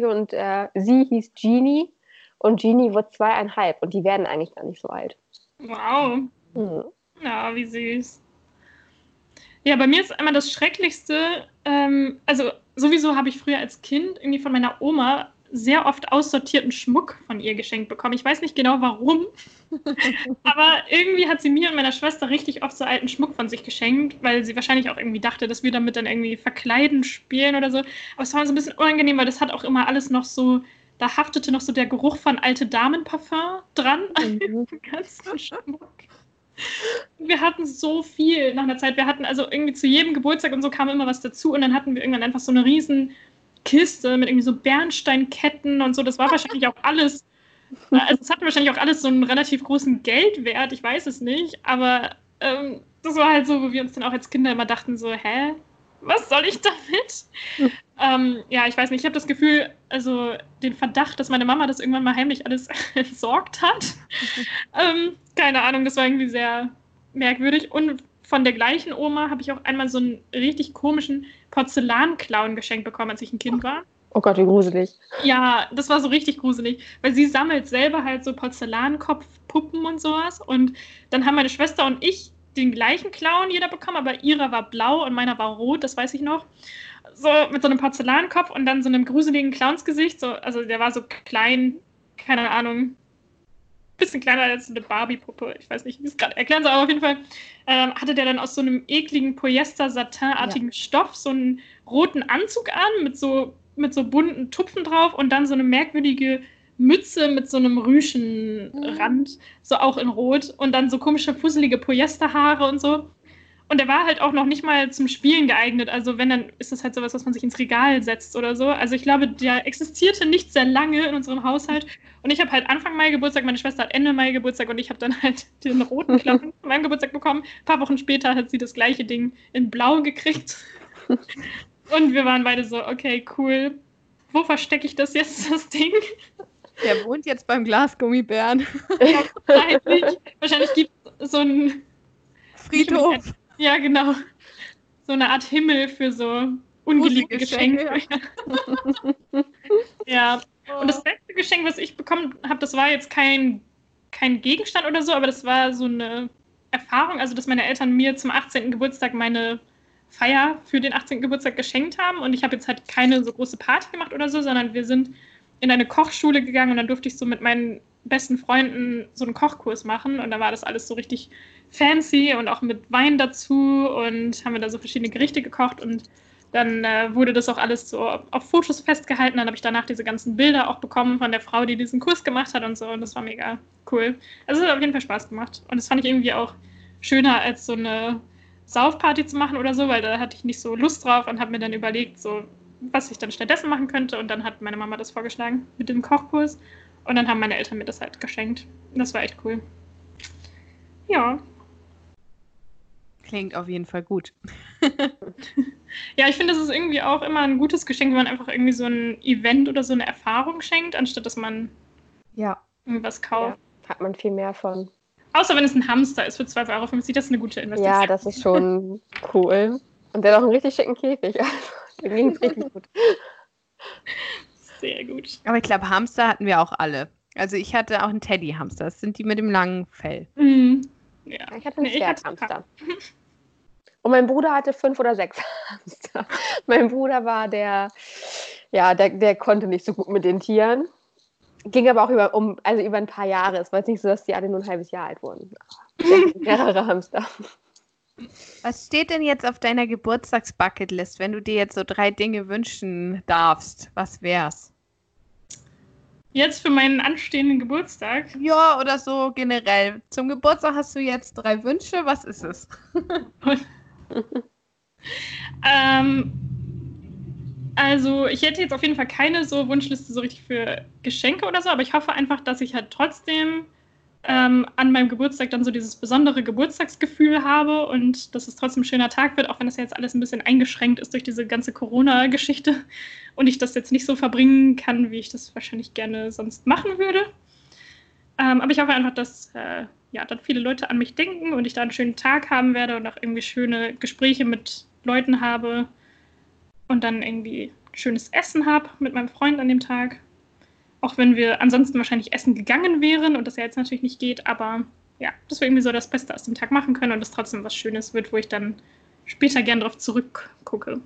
Euro und äh, sie hieß Genie und Genie wurde zweieinhalb und die werden eigentlich gar nicht so alt. Wow. Mhm. Ja, wie süß. Ja, bei mir ist einmal das Schrecklichste, ähm, also sowieso habe ich früher als Kind irgendwie von meiner Oma sehr oft aussortierten Schmuck von ihr geschenkt bekommen. Ich weiß nicht genau warum, aber irgendwie hat sie mir und meiner Schwester richtig oft so alten Schmuck von sich geschenkt, weil sie wahrscheinlich auch irgendwie dachte, dass wir damit dann irgendwie verkleiden spielen oder so. Aber es war so ein bisschen unangenehm, weil das hat auch immer alles noch so, da haftete noch so der Geruch von alte Damenparfum dran mhm. ganzen Schmuck. Wir hatten so viel nach einer Zeit. Wir hatten also irgendwie zu jedem Geburtstag und so kam immer was dazu und dann hatten wir irgendwann einfach so eine riesen Kiste mit irgendwie so Bernsteinketten und so. Das war wahrscheinlich auch alles. Also es hatte wahrscheinlich auch alles so einen relativ großen Geldwert, ich weiß es nicht, aber ähm, das war halt so, wo wir uns dann auch als Kinder immer dachten, so, hä, was soll ich damit? Hm. Ähm, ja, ich weiß nicht, ich habe das Gefühl, also den Verdacht, dass meine Mama das irgendwann mal heimlich alles entsorgt hat. ähm, keine Ahnung, das war irgendwie sehr merkwürdig. Und von der gleichen Oma habe ich auch einmal so einen richtig komischen Porzellanclown geschenkt bekommen, als ich ein Kind war. Oh Gott, wie gruselig. Ja, das war so richtig gruselig, weil sie sammelt selber halt so Porzellankopfpuppen und sowas. Und dann haben meine Schwester und ich den gleichen Clown jeder bekommen, aber ihrer war blau und meiner war rot, das weiß ich noch. So mit so einem Porzellankopf und dann so einem gruseligen Clownsgesicht. So, also der war so klein, keine Ahnung, bisschen kleiner als eine Barbie-Puppe. Ich weiß nicht, wie es gerade erklären soll, aber auf jeden Fall ähm, hatte der dann aus so einem ekligen Polyester-Satin-artigen ja. Stoff so einen roten Anzug an mit so, mit so bunten Tupfen drauf und dann so eine merkwürdige Mütze mit so einem Rüschenrand, mhm. so auch in Rot und dann so komische, fusselige Polyesterhaare und so. Und der war halt auch noch nicht mal zum Spielen geeignet. Also wenn, dann ist das halt sowas, was man sich ins Regal setzt oder so. Also ich glaube, der existierte nicht sehr lange in unserem Haushalt. Und ich habe halt Anfang Mai Geburtstag, meine Schwester hat Ende Mai Geburtstag und ich habe dann halt den roten Klappen von meinem Geburtstag bekommen. Ein paar Wochen später hat sie das gleiche Ding in Blau gekriegt. Und wir waren beide so, okay, cool. Wo verstecke ich das jetzt, das Ding? Der wohnt jetzt beim Glasgummibären. Ja, wahrscheinlich. wahrscheinlich gibt es so einen Friedhof. Ja, genau. So eine Art Himmel für so ungeliebte Geschenke. ja. Und das beste Geschenk, was ich bekommen habe, das war jetzt kein, kein Gegenstand oder so, aber das war so eine Erfahrung, also dass meine Eltern mir zum 18. Geburtstag meine Feier für den 18. Geburtstag geschenkt haben. Und ich habe jetzt halt keine so große Party gemacht oder so, sondern wir sind in eine Kochschule gegangen und dann durfte ich so mit meinen besten Freunden so einen Kochkurs machen und da war das alles so richtig fancy und auch mit Wein dazu und haben wir da so verschiedene Gerichte gekocht und dann äh, wurde das auch alles so auf Fotos festgehalten. Dann habe ich danach diese ganzen Bilder auch bekommen von der Frau, die diesen Kurs gemacht hat und so. Und das war mega cool. Also es hat auf jeden Fall Spaß gemacht. Und das fand ich irgendwie auch schöner, als so eine Saufparty zu machen oder so, weil da hatte ich nicht so Lust drauf und habe mir dann überlegt, so was ich dann stattdessen machen könnte. Und dann hat meine Mama das vorgeschlagen mit dem Kochkurs. Und dann haben meine Eltern mir das halt geschenkt. Das war echt cool. Ja. Klingt auf jeden Fall gut. ja, ich finde, das ist irgendwie auch immer ein gutes Geschenk, wenn man einfach irgendwie so ein Event oder so eine Erfahrung schenkt, anstatt dass man ja. irgendwas kauft. Ja, hat man viel mehr von. Außer wenn es ein Hamster ist für 2,50 Euro, das ist eine gute Investition. Ja, das ist schon cool. Und der hat auch einen richtig schicken Käfig. Dem ging richtig gut. Sehr gut. Aber ich glaube, Hamster hatten wir auch alle. Also ich hatte auch einen Teddy-Hamster. Das sind die mit dem langen Fell. Mhm. Ja. Ich hatte einen nee, Pferdhamster. Und mein Bruder hatte fünf oder sechs Hamster. mein Bruder war der, ja, der, der konnte nicht so gut mit den Tieren. Ging aber auch über, um, also über ein paar Jahre. Es war jetzt nicht so, dass die alle nur ein halbes Jahr alt wurden. Mehrere Hamster. Was steht denn jetzt auf deiner Geburtstagsbucketlist, wenn du dir jetzt so drei Dinge wünschen darfst? Was wär's? Jetzt für meinen anstehenden Geburtstag? Ja, oder so generell. Zum Geburtstag hast du jetzt drei Wünsche. Was ist es? ähm, also, ich hätte jetzt auf jeden Fall keine so Wunschliste so richtig für Geschenke oder so, aber ich hoffe einfach, dass ich halt trotzdem ähm, an meinem Geburtstag dann so dieses besondere Geburtstagsgefühl habe und dass es trotzdem ein schöner Tag wird, auch wenn das ja jetzt alles ein bisschen eingeschränkt ist durch diese ganze Corona-Geschichte und ich das jetzt nicht so verbringen kann, wie ich das wahrscheinlich gerne sonst machen würde. Ähm, aber ich hoffe einfach, dass äh, ja, dann viele Leute an mich denken und ich da einen schönen Tag haben werde und auch irgendwie schöne Gespräche mit Leuten habe und dann irgendwie schönes Essen habe mit meinem Freund an dem Tag. Auch wenn wir ansonsten wahrscheinlich essen gegangen wären und das ja jetzt natürlich nicht geht, aber ja, dass wir irgendwie so das Beste aus dem Tag machen können und es trotzdem was Schönes wird, wo ich dann später gern drauf zurückgucke.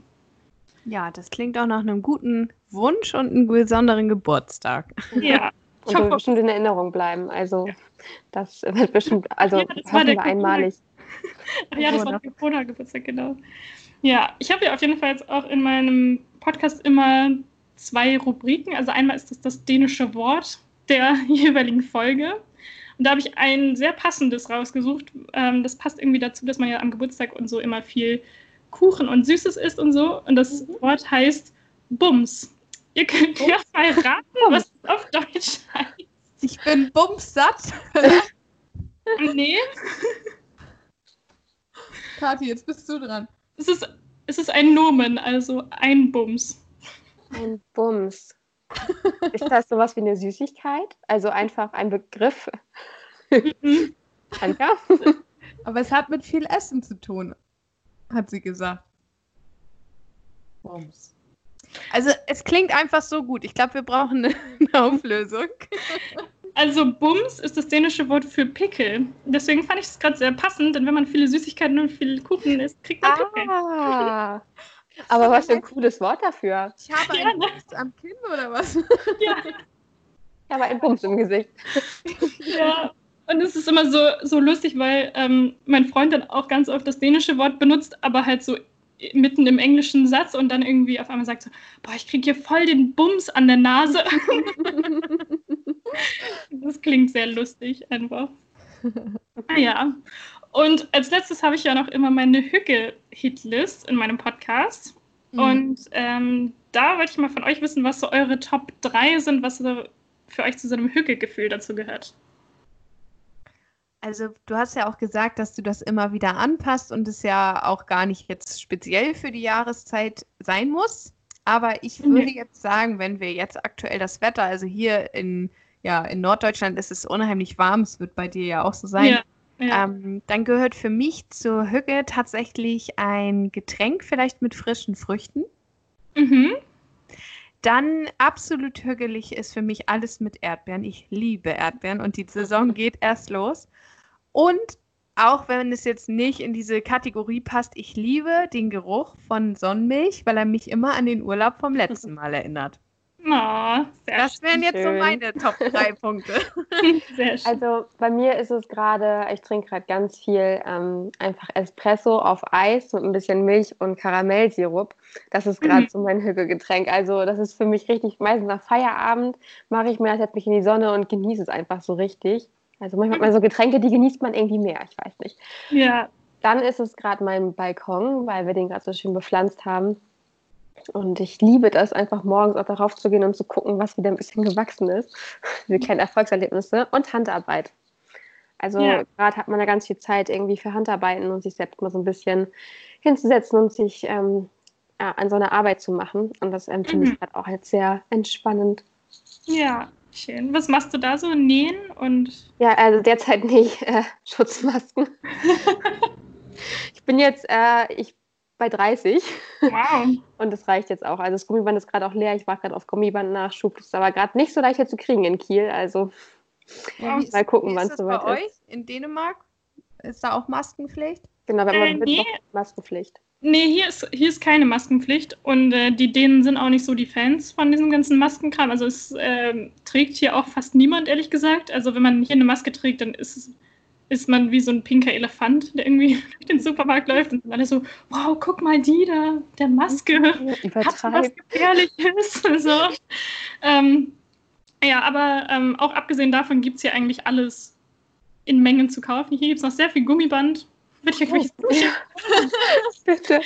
Ja, das klingt auch nach einem guten Wunsch und einem besonderen Geburtstag. Ja. Und wird bestimmt in Erinnerung bleiben. Also ja. das wird bestimmt, also ja, das hoffen wir einmalig. Ach ja, das war der Corona-Geburtstag, genau. Ja, ich habe ja auf jeden Fall jetzt auch in meinem Podcast immer zwei Rubriken. Also einmal ist das das dänische Wort der jeweiligen Folge. Und da habe ich ein sehr passendes rausgesucht. Ähm, das passt irgendwie dazu, dass man ja am Geburtstag und so immer viel Kuchen und Süßes isst und so. Und das mhm. Wort heißt Bums. Ihr könnt ja mal raten, was es auf Deutsch heißt. Ich bin bumssatt. nee. Kathi, jetzt bist du dran. Es ist, es ist ein Nomen, also ein Bums. Ein Bums. Ist das sowas wie eine Süßigkeit? Also einfach ein Begriff? Mhm. Anka? Aber es hat mit viel Essen zu tun, hat sie gesagt. Bums. Also es klingt einfach so gut. Ich glaube, wir brauchen eine, eine Auflösung. Also Bums ist das dänische Wort für Pickel. Deswegen fand ich es gerade sehr passend, denn wenn man viele Süßigkeiten und viel Kuchen isst, kriegt man Pickel. Ah. Aber was für ein cooles Wort dafür. Ich habe ja, einen ne? Bums am Kinn oder was? Ja. Ich habe einen Bums im Gesicht. Ja. Und es ist immer so, so lustig, weil ähm, mein Freund dann auch ganz oft das dänische Wort benutzt, aber halt so mitten im englischen Satz und dann irgendwie auf einmal sagt so, boah, ich kriege hier voll den Bums an der Nase. das klingt sehr lustig einfach. Naja. Und als letztes habe ich ja noch immer meine Hücke-Hitlist in meinem Podcast. Mhm. Und ähm, da wollte ich mal von euch wissen, was so eure Top 3 sind, was so für euch zu so einem Hücke-Gefühl dazu gehört. Also du hast ja auch gesagt, dass du das immer wieder anpasst und es ja auch gar nicht jetzt speziell für die Jahreszeit sein muss. Aber ich würde mhm. jetzt sagen, wenn wir jetzt aktuell das Wetter, also hier in, ja, in Norddeutschland ist es unheimlich warm, es wird bei dir ja auch so sein. Ja. Ja. Ähm, dann gehört für mich zur Hücke tatsächlich ein Getränk, vielleicht mit frischen Früchten. Mhm. Dann absolut hügelig ist für mich alles mit Erdbeeren. Ich liebe Erdbeeren und die Saison geht erst los. Und auch wenn es jetzt nicht in diese Kategorie passt, ich liebe den Geruch von Sonnenmilch, weil er mich immer an den Urlaub vom letzten Mal erinnert. Oh, das wären jetzt schön. so meine Top 3 Punkte. Sehr schön. Also bei mir ist es gerade, ich trinke gerade ganz viel ähm, einfach Espresso auf Eis mit ein bisschen Milch und Karamellsirup. Das ist gerade mhm. so mein Hügelgetränk. Also das ist für mich richtig, meistens nach Feierabend mache ich mir, setze mich in die Sonne und genieße es einfach so richtig. Also manchmal hat man so Getränke, die genießt man irgendwie mehr, ich weiß nicht. Ja. Dann ist es gerade mein Balkon, weil wir den gerade so schön bepflanzt haben. Und ich liebe das, einfach morgens auch darauf zu gehen und zu gucken, was wieder ein bisschen gewachsen ist. Diese kleinen Erfolgserlebnisse und Handarbeit. Also Ja. gerade hat man ja ganz viel Zeit irgendwie für Handarbeiten und sich selbst mal so ein bisschen hinzusetzen und sich ähm, ja, an so eine Arbeit zu machen. Und das ähm, finde Mhm. ich gerade auch jetzt sehr entspannend. Ja, schön. Was machst du da so? Nähen und. Ja, also derzeit nicht äh, Schutzmasken. ich bin jetzt äh, ich bei 30 Wow. und das reicht jetzt auch. Also das Gummiband ist gerade auch leer. Ich war gerade auf Gummiband-Nachschub. Das ist aber gerade nicht so leicht hier zu kriegen in Kiel. Also ist- Mal gucken, ist das soweit bei ist. euch in Dänemark? Ist da auch Maskenpflicht? genau, wenn Äh, man nee. Mittwoch Maskenpflicht. Nee, hier ist, hier ist keine Maskenpflicht und äh, die Dänen sind auch nicht so die Fans von diesem ganzen Maskenkram. Also es ähm, trägt hier auch fast niemand, ehrlich gesagt. Also wenn man hier eine Maske trägt, dann ist, es- ist man wie so ein pinker Elefant, der irgendwie durch den Supermarkt läuft und alle so, wow, guck mal die da, der Maske. Hast du was. Gefährliches? so. ähm, ja, aber ähm, auch abgesehen davon gibt es hier eigentlich alles in Mengen zu kaufen. Hier gibt es noch sehr viel Gummiband. Würde ich euch wirklich zuschicken. Bitte.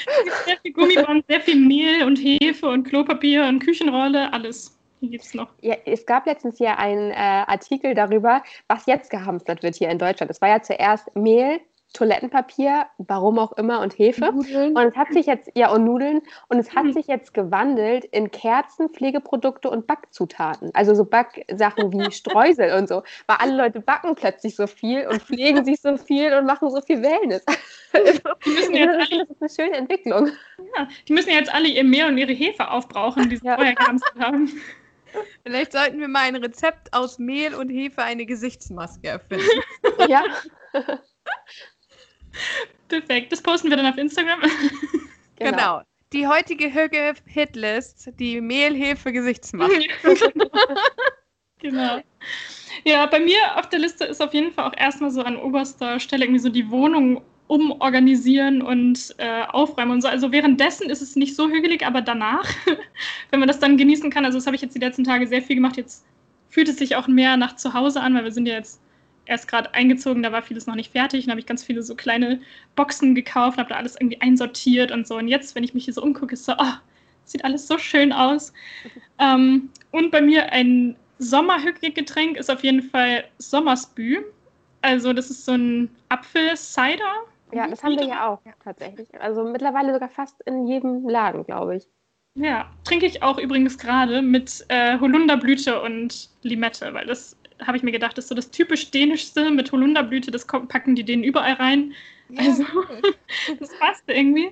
Sehr viel Gummiband, sehr viel Mehl und Hefe und Klopapier und Küchenrolle, alles. Hier gibt es noch. Ja, es gab letztens ja einen äh, Artikel darüber, was jetzt gehamstert wird hier in Deutschland. Es war ja zuerst Mehl, Toilettenpapier, warum auch immer und Hefe. Nudeln. Und es hat sich jetzt, ja, und Nudeln, und es hat Mhm. sich jetzt gewandelt in Kerzen, Pflegeprodukte und Backzutaten. Also so Backsachen wie Streusel und so. Weil alle Leute backen plötzlich so viel und pflegen sich so viel und machen so viel Wellness. Die müssen, jetzt finde, alle, das ist eine schöne Entwicklung. ja, die müssen ja jetzt alle ihr Mehl und ihre Hefe aufbrauchen, die sie Ja. vorher gehamstert haben. Vielleicht sollten wir mal ein Rezept aus Mehl und Hefe eine Gesichtsmaske erfinden. Ja, Perfekt. Das posten wir dann auf Instagram. Genau. Die heutige Hügge-Hitlist, die Mehl-Hefe-Gesichtsmaske. genau. Ja, bei mir auf der Liste ist auf jeden Fall auch erstmal so an oberster Stelle irgendwie so die Wohnung umorganisieren und äh, aufräumen und so. Also währenddessen ist es nicht so hügelig, aber danach, wenn man das dann genießen kann, also das habe ich jetzt die letzten Tage sehr viel gemacht. Jetzt fühlt es sich auch mehr nach zu Hause an, weil wir sind ja jetzt erst gerade eingezogen, da war vieles noch nicht fertig. Dann habe ich ganz viele so kleine Boxen gekauft, habe da alles irgendwie einsortiert und so. Und jetzt, wenn ich mich hier so umgucke, ist so, oh, sieht alles so schön aus. Ähm, und bei mir ein Sommerhüggetränk ist auf jeden Fall Sommerspü. Also das ist so ein Apfel-Cider. Ja, das haben wir ja auch tatsächlich. Also mittlerweile sogar fast in jedem Laden, glaube ich. Ja, trinke ich auch übrigens gerade mit äh, Holunderblüte und Limette, weil das habe ich mir gedacht, ist so das typisch Dänischste mit Holunderblüte, das packen die denen überall rein. Also- Das passt irgendwie.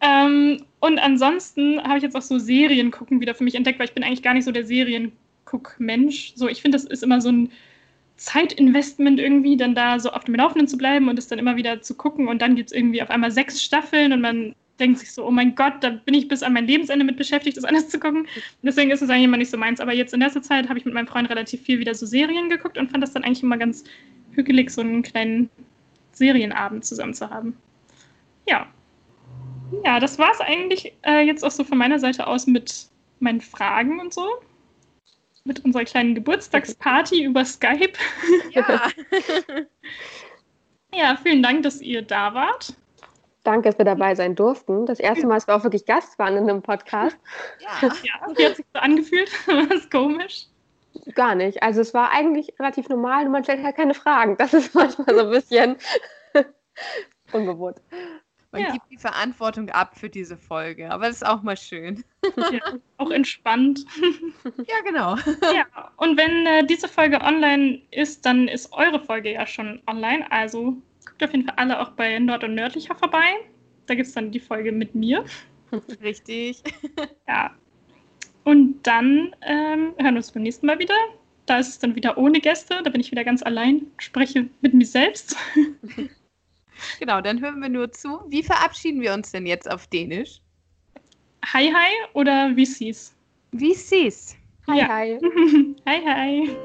Ähm, und ansonsten habe ich jetzt auch so Serien gucken wieder für mich entdeckt, weil ich bin eigentlich gar nicht so der Serienguck-Mensch. So, ich finde, das ist immer so ein Zeitinvestment irgendwie, dann da so auf dem Laufenden zu bleiben und es dann immer wieder zu gucken. Und dann gibt es irgendwie auf einmal sechs Staffeln und man denkt sich so, oh mein Gott, da bin ich bis an mein Lebensende mit beschäftigt, das alles zu gucken. Deswegen ist es eigentlich immer nicht so meins. Aber jetzt in letzter Zeit habe ich mit meinem Freund relativ viel wieder so Serien geguckt und fand das dann eigentlich immer ganz hügelig, so einen kleinen Serienabend zusammen zu haben. Ja. Ja, das war es eigentlich äh, jetzt auch so von meiner Seite aus mit meinen Fragen und so. Mit unserer kleinen Geburtstagsparty über Skype. Ja. Ja, vielen Dank, dass ihr da wart. Danke, dass wir dabei sein durften. Das erste Mal, dass wir auch wirklich Gast waren in einem Podcast. ja. Ja, wie hat sich so angefühlt? Was komisch. Gar nicht. Also es war eigentlich relativ normal, nur man stellt halt keine Fragen. Das ist manchmal so ein bisschen ungewohnt. Man Ja. gibt die Verantwortung ab für diese Folge, aber das ist auch mal schön. Ja, auch entspannt. Ja, genau. Ja, und wenn äh, diese Folge online ist, dann ist eure Folge ja schon online. Also guckt auf jeden Fall alle auch bei Nord und Nördlicher vorbei. Da gibt es dann die Folge mit mir. Richtig. Ja. Und dann ähm, hören wir uns beim nächsten Mal wieder. Da ist es dann wieder ohne Gäste. Da bin ich wieder ganz allein, spreche mit mir selbst. Genau, dann hören wir nur zu. Wie verabschieden wir uns denn jetzt auf Dänisch? Hi, hi oder wie sie's? Wie siehst? Hi, Ja. hi. hi, hi.